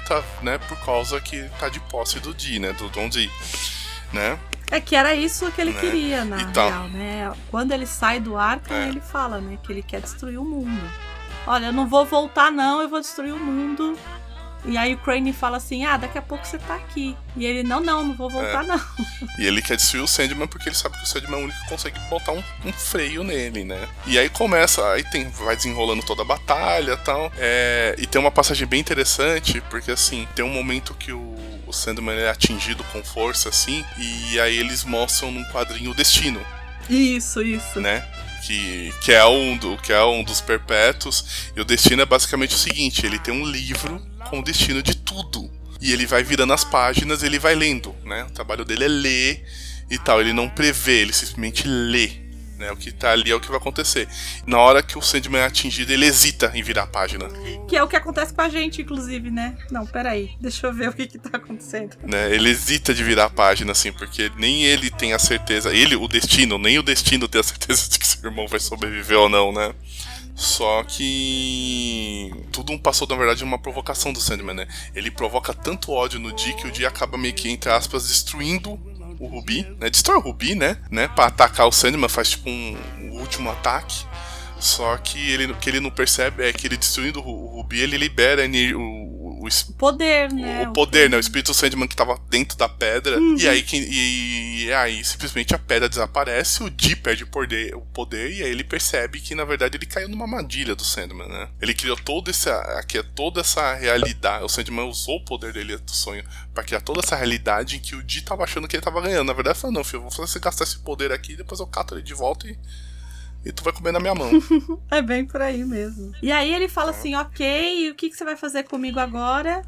né? Por causa que tá de posse do Dee, né? Do Don Dee, né? É que era isso que ele Né? queria, na Então. real, né? Quando ele sai do Arkham, É. ele fala, né, que ele quer destruir o mundo. Olha, eu não vou voltar não, eu vou destruir o mundo E aí o Crane fala assim: ah, daqui a pouco você tá aqui. E ele: não, não, não vou voltar, É. não. E ele quer destruir o Sandman porque ele sabe que o Sandman é o único que consegue botar um, um freio nele, né? E aí começa, aí tem, vai desenrolando toda a batalha e tal. É, e tem uma passagem bem interessante, porque assim, tem um momento que o, o Sandman é atingido com força, assim, e aí eles mostram num quadrinho o destino, Isso, isso. né? Que, que, é um do, que é um dos perpétuos. E o destino é basicamente o seguinte: ele tem um livro com o destino de tudo. E ele vai virando as páginas ele vai lendo, né? O trabalho dele é ler e tal. Ele não prevê, ele simplesmente lê. Né? O que tá ali é o que vai acontecer. Na hora que o Sandman é atingido, ele hesita em virar a página. Que é o que acontece com a gente, inclusive, né? Não, peraí. Deixa eu ver o que que tá acontecendo. né? Ele hesita de virar a página, assim, porque nem ele tem a certeza, ele, o destino, nem o destino tem a certeza de que seu irmão vai sobreviver ou não, né? Só que tudo um passou, na verdade, uma provocação do Sandman, né? Ele provoca tanto ódio no Dee que o Dee acaba meio que, entre aspas, destruindo o Rubi, né? Destrói o Rubi, né? né? Pra atacar o Sandman, faz tipo um, um último ataque. Só que ele, que ele não percebe é que ele destruindo o Rubi, ele libera o, o, o Poder, né? o poder, né? O espírito Sandman que tava dentro da pedra. E aí que- e, e aí simplesmente a pedra desaparece, o Dee perde o poder, o poder e aí ele percebe que na verdade ele caiu numa armadilha do Sandman, né? Ele criou toda essa, aqui, toda essa realidade. O Sandman usou o poder dele do sonho pra criar toda essa realidade em que o Dee tava achando que ele tava ganhando. Na verdade, ele falou: "Não, filho, eu vou fazer você gastar esse poder aqui, depois eu cato ele de volta e e tu vai comer na minha mão. É bem por aí mesmo. E aí ele fala assim, ok, o que, que você vai fazer comigo agora?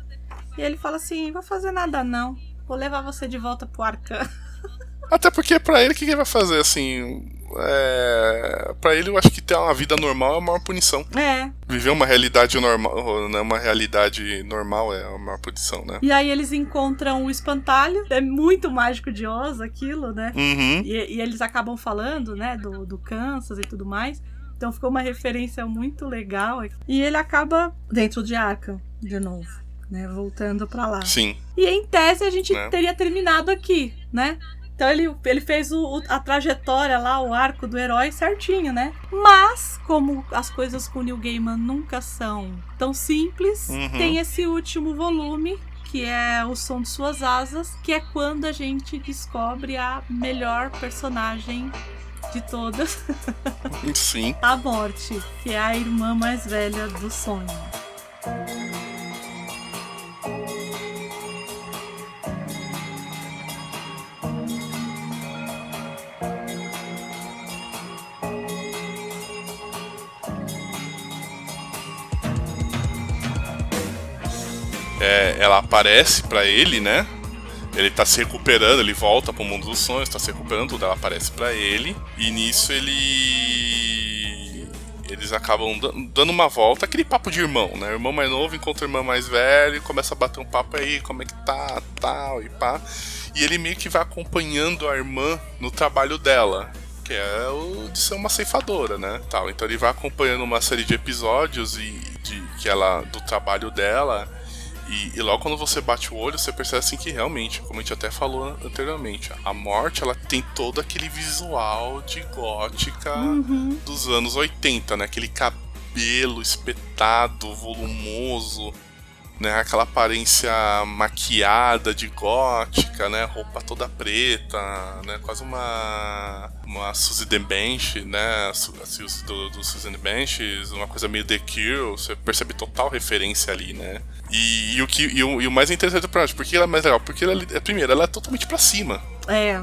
E ele fala assim, vou fazer nada não. Vou levar você de volta pro Arcan. Até porque pra ele, o que que ele vai fazer, assim... É... Pra ele, eu acho que ter uma vida normal é a maior punição. É. Viver uma realidade normal, né, uma realidade normal é a maior punição, né? E aí eles encontram o espantalho. É muito mágico de Oz aquilo, né? Uhum. E, e eles acabam falando, né, do, do Kansas e tudo mais. Então ficou uma referência muito legal. E ele acaba dentro de Arkham, de novo, né? Voltando pra lá. Sim. E em tese a gente Né? teria terminado aqui, né? Então ele, ele fez o, a trajetória lá, o arco do herói certinho, né? Mas, como as coisas com o Neil Gaiman nunca são tão simples, Uhum. tem esse último volume, que é O Som de Suas Asas, que é quando a gente descobre a melhor personagem de todas, Sim. a Morte, que é a irmã mais velha do sonho. É, ela aparece pra ele, né? Ele tá se recuperando, ele volta pro mundo dos sonhos, tá se recuperando tudo, ela aparece pra ele. E nisso ele. Eles acabam dan- dando uma volta, aquele papo de irmão, né? Irmão mais novo encontra o irmão mais velho, começa a bater um papo aí, como é que tá, tal e pá. E ele meio que vai acompanhando a irmã no trabalho dela. Que é o de ser uma ceifadora, né? Tal. Então ele vai acompanhando uma série de episódios e de que ela do trabalho dela e, e logo quando você bate o olho, você percebe assim que realmente, como a gente até falou anteriormente, a morte ela tem todo aquele visual de gótica dos anos 80, né? Aquele cabelo espetado, volumoso, né? Aquela aparência maquiada de gótica, né? Roupa toda preta, né? Quase uma uma Suzy Denbench, né? A Su- a Suzy do, do Susan Benches, uma coisa meio The Cure, você percebe total referência ali, né? E, e o que e o, e o mais interessante pra nós, por que ela é mais legal? Porque ela, é, primeiro, ela é totalmente pra cima. É.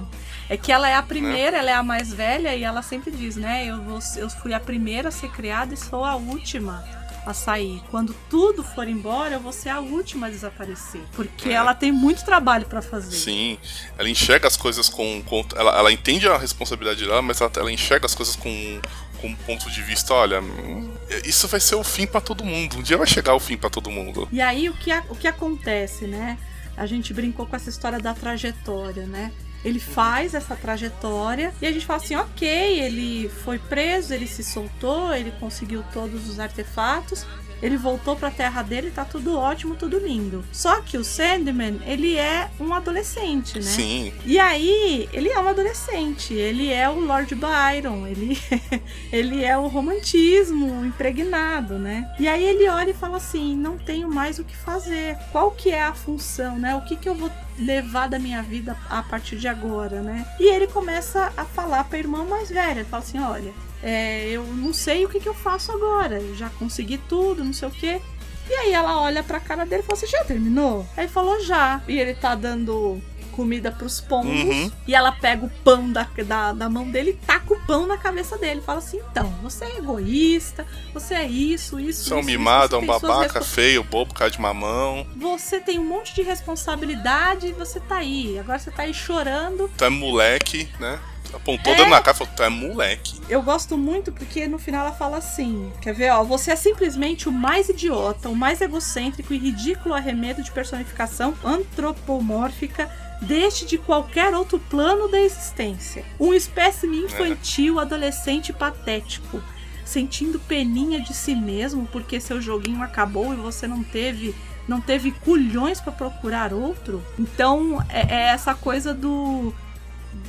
É que ela é a primeira, ela é a mais velha e ela sempre diz, né? Eu, vou, eu fui a primeira a ser criada e sou a última a sair. Quando tudo for embora, eu vou ser a última a desaparecer. Porque É. ela tem muito trabalho pra fazer. Sim, ela enxerga as coisas com. com- ela, ela entende a responsabilidade dela, mas ela, ela enxerga as coisas com, com um ponto de vista: olha, hum, isso vai ser o fim pra todo mundo. Um dia vai chegar o fim pra todo mundo. E aí o que, o que acontece, né? A gente brincou com essa história da trajetória, né? Ele faz essa trajetória e a gente fala assim, ok, ele foi preso, ele se soltou, ele conseguiu todos os artefatos, Ele voltou pra terra dele, tá tudo ótimo, tudo lindo. Só que o Sandman, ele é um adolescente, né? Sim. E aí, ele é um adolescente, ele é o Lord Byron, ele, ele é o romantismo impregnado, né? E aí ele olha e fala assim: não tenho mais o que fazer. Qual que é a função, né? O que, que eu vou levar da minha vida a partir de agora, né? E ele começa a falar pra irmã mais velha, fala assim: olha, é, eu não sei o que, que eu faço agora, eu já consegui tudo, não sei o quê. E aí ela olha pra cara dele e fala: Você já terminou? Aí falou: Já. E ele tá dando comida pros pombos. Uhum. E ela pega o pão da, da, da mão dele e taca o pão na cabeça dele. Fala assim: Então, você é egoísta, você é isso, isso. Você é um isso, mimado, é um babaca, feio, bobo, cara de mamão. Você tem um monte de responsabilidade e você tá aí. Agora você tá aí chorando. Tu é moleque, né? Apontou É. dando na cara e falou, tu é moleque. Eu gosto muito porque no final ela fala assim: quer ver, ó, você é simplesmente o mais idiota, o mais egocêntrico e ridículo arremedo de personificação antropomórfica deste de qualquer outro plano da existência. Um espécime infantil, adolescente patético. Sentindo peninha de si mesmo porque seu joguinho acabou e você não teve não teve culhões pra procurar outro. Então é, é essa coisa do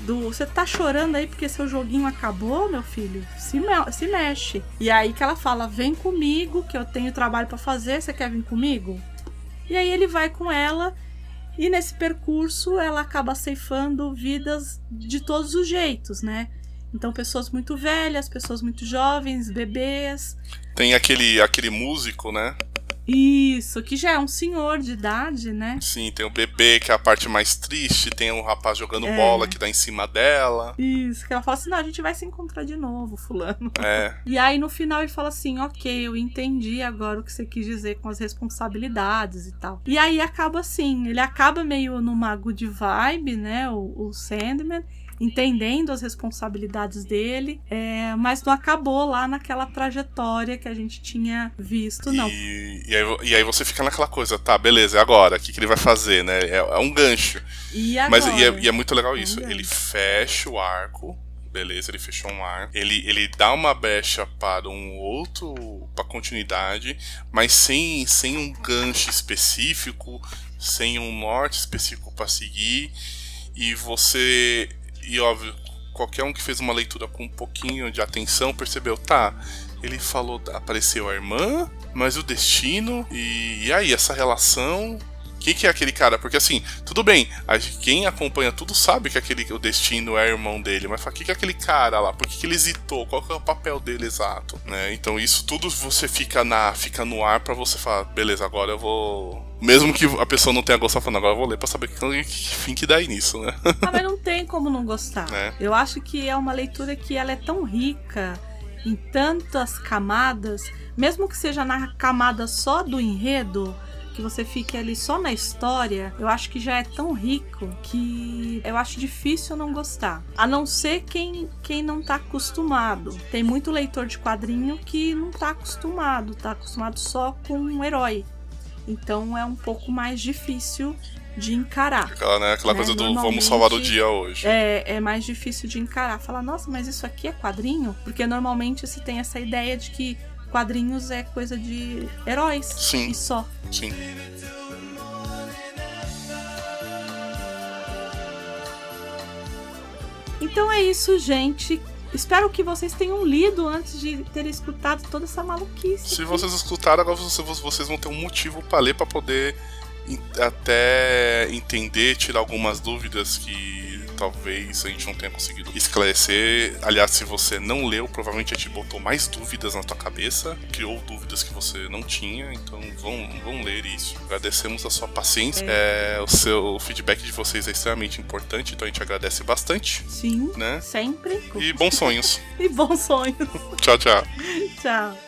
do você tá chorando aí porque seu joguinho acabou, meu filho? Se, me- se mexe. E aí que ela fala: "Vem comigo, que eu tenho trabalho pra fazer, você quer vir comigo?" E aí ele vai com ela e nesse percurso ela acaba ceifando vidas de todos os jeitos, né? Então pessoas muito velhas, pessoas muito jovens, bebês, Tem aquele, aquele músico, né? Isso, que já é um senhor de idade, né? Sim, tem o bebê, que é a parte mais triste. Tem um rapaz jogando É. bola que dá em cima dela. Isso, que ela fala assim: não, a gente vai se encontrar de novo, fulano. É. E aí no final ele fala assim: ok, eu entendi agora o que você quis dizer com as responsabilidades e tal. E aí acaba assim: ele acaba meio numa good vibe, né? O, o Sandman. Entendendo as responsabilidades dele, é, mas não acabou lá naquela trajetória que a gente tinha visto, não. E, e, aí, e aí você fica naquela coisa, tá, beleza, agora? O que, que ele vai fazer, né? É, é um gancho. E agora? Mas e é, e é muito legal É um isso. gancho. Ele fecha o arco. Beleza, ele fechou um arco. Ele, ele dá uma brecha para um outro. para continuidade, mas sem, sem um gancho específico, sem um norte específico para seguir. E você. E óbvio, qualquer um que fez uma leitura com um pouquinho de atenção percebeu, tá. Ele falou, apareceu a irmã, mas o destino, e, e aí, essa relação, quem que é aquele cara? Porque assim, tudo bem, quem acompanha tudo sabe que aquele, o destino é irmão dele, mas fala, quem que é aquele cara lá? Por que, que ele hesitou? Qual que é o papel dele exato? Né? Então isso tudo você fica na fica no ar pra você falar, beleza, agora eu vou. Mesmo que a pessoa não tenha gostado, falando, agora eu vou ler pra saber que, que fim que dá nisso, né? Ah, mas não tem como não gostar. É. Eu acho que é uma leitura que ela é tão rica em tantas camadas, mesmo que seja na camada só do enredo, que você fique ali só na história, eu acho que já é tão rico que eu acho difícil não gostar. A não ser quem, quem não tá acostumado. Tem muito leitor de quadrinho que não tá acostumado, tá acostumado só com um herói. Então é um pouco mais difícil de encarar. Aquela, né, aquela Né, coisa do vamos salvar o dia hoje. É, é mais difícil de encarar. Falar, nossa, mas isso aqui é quadrinho? Porque normalmente se tem essa ideia de que quadrinhos é coisa de heróis Sim. e só. Sim. Então é isso, gente. Espero que vocês tenham lido antes de terem escutado toda essa maluquice. Se aqui. vocês escutaram, agora vocês, vão ter um motivo pra ler pra poder até entender, tirar algumas dúvidas que talvez a gente não tenha conseguido esclarecer. Aliás, se você não leu, provavelmente a gente botou mais dúvidas na tua cabeça, criou dúvidas que você não tinha, então vão, vão ler isso. Agradecemos a sua paciência. É, o seu feedback de vocês é extremamente importante, então a gente agradece bastante. Sim, Né? sempre. E bons sonhos. E bons sonhos. tchau, tchau. Tchau.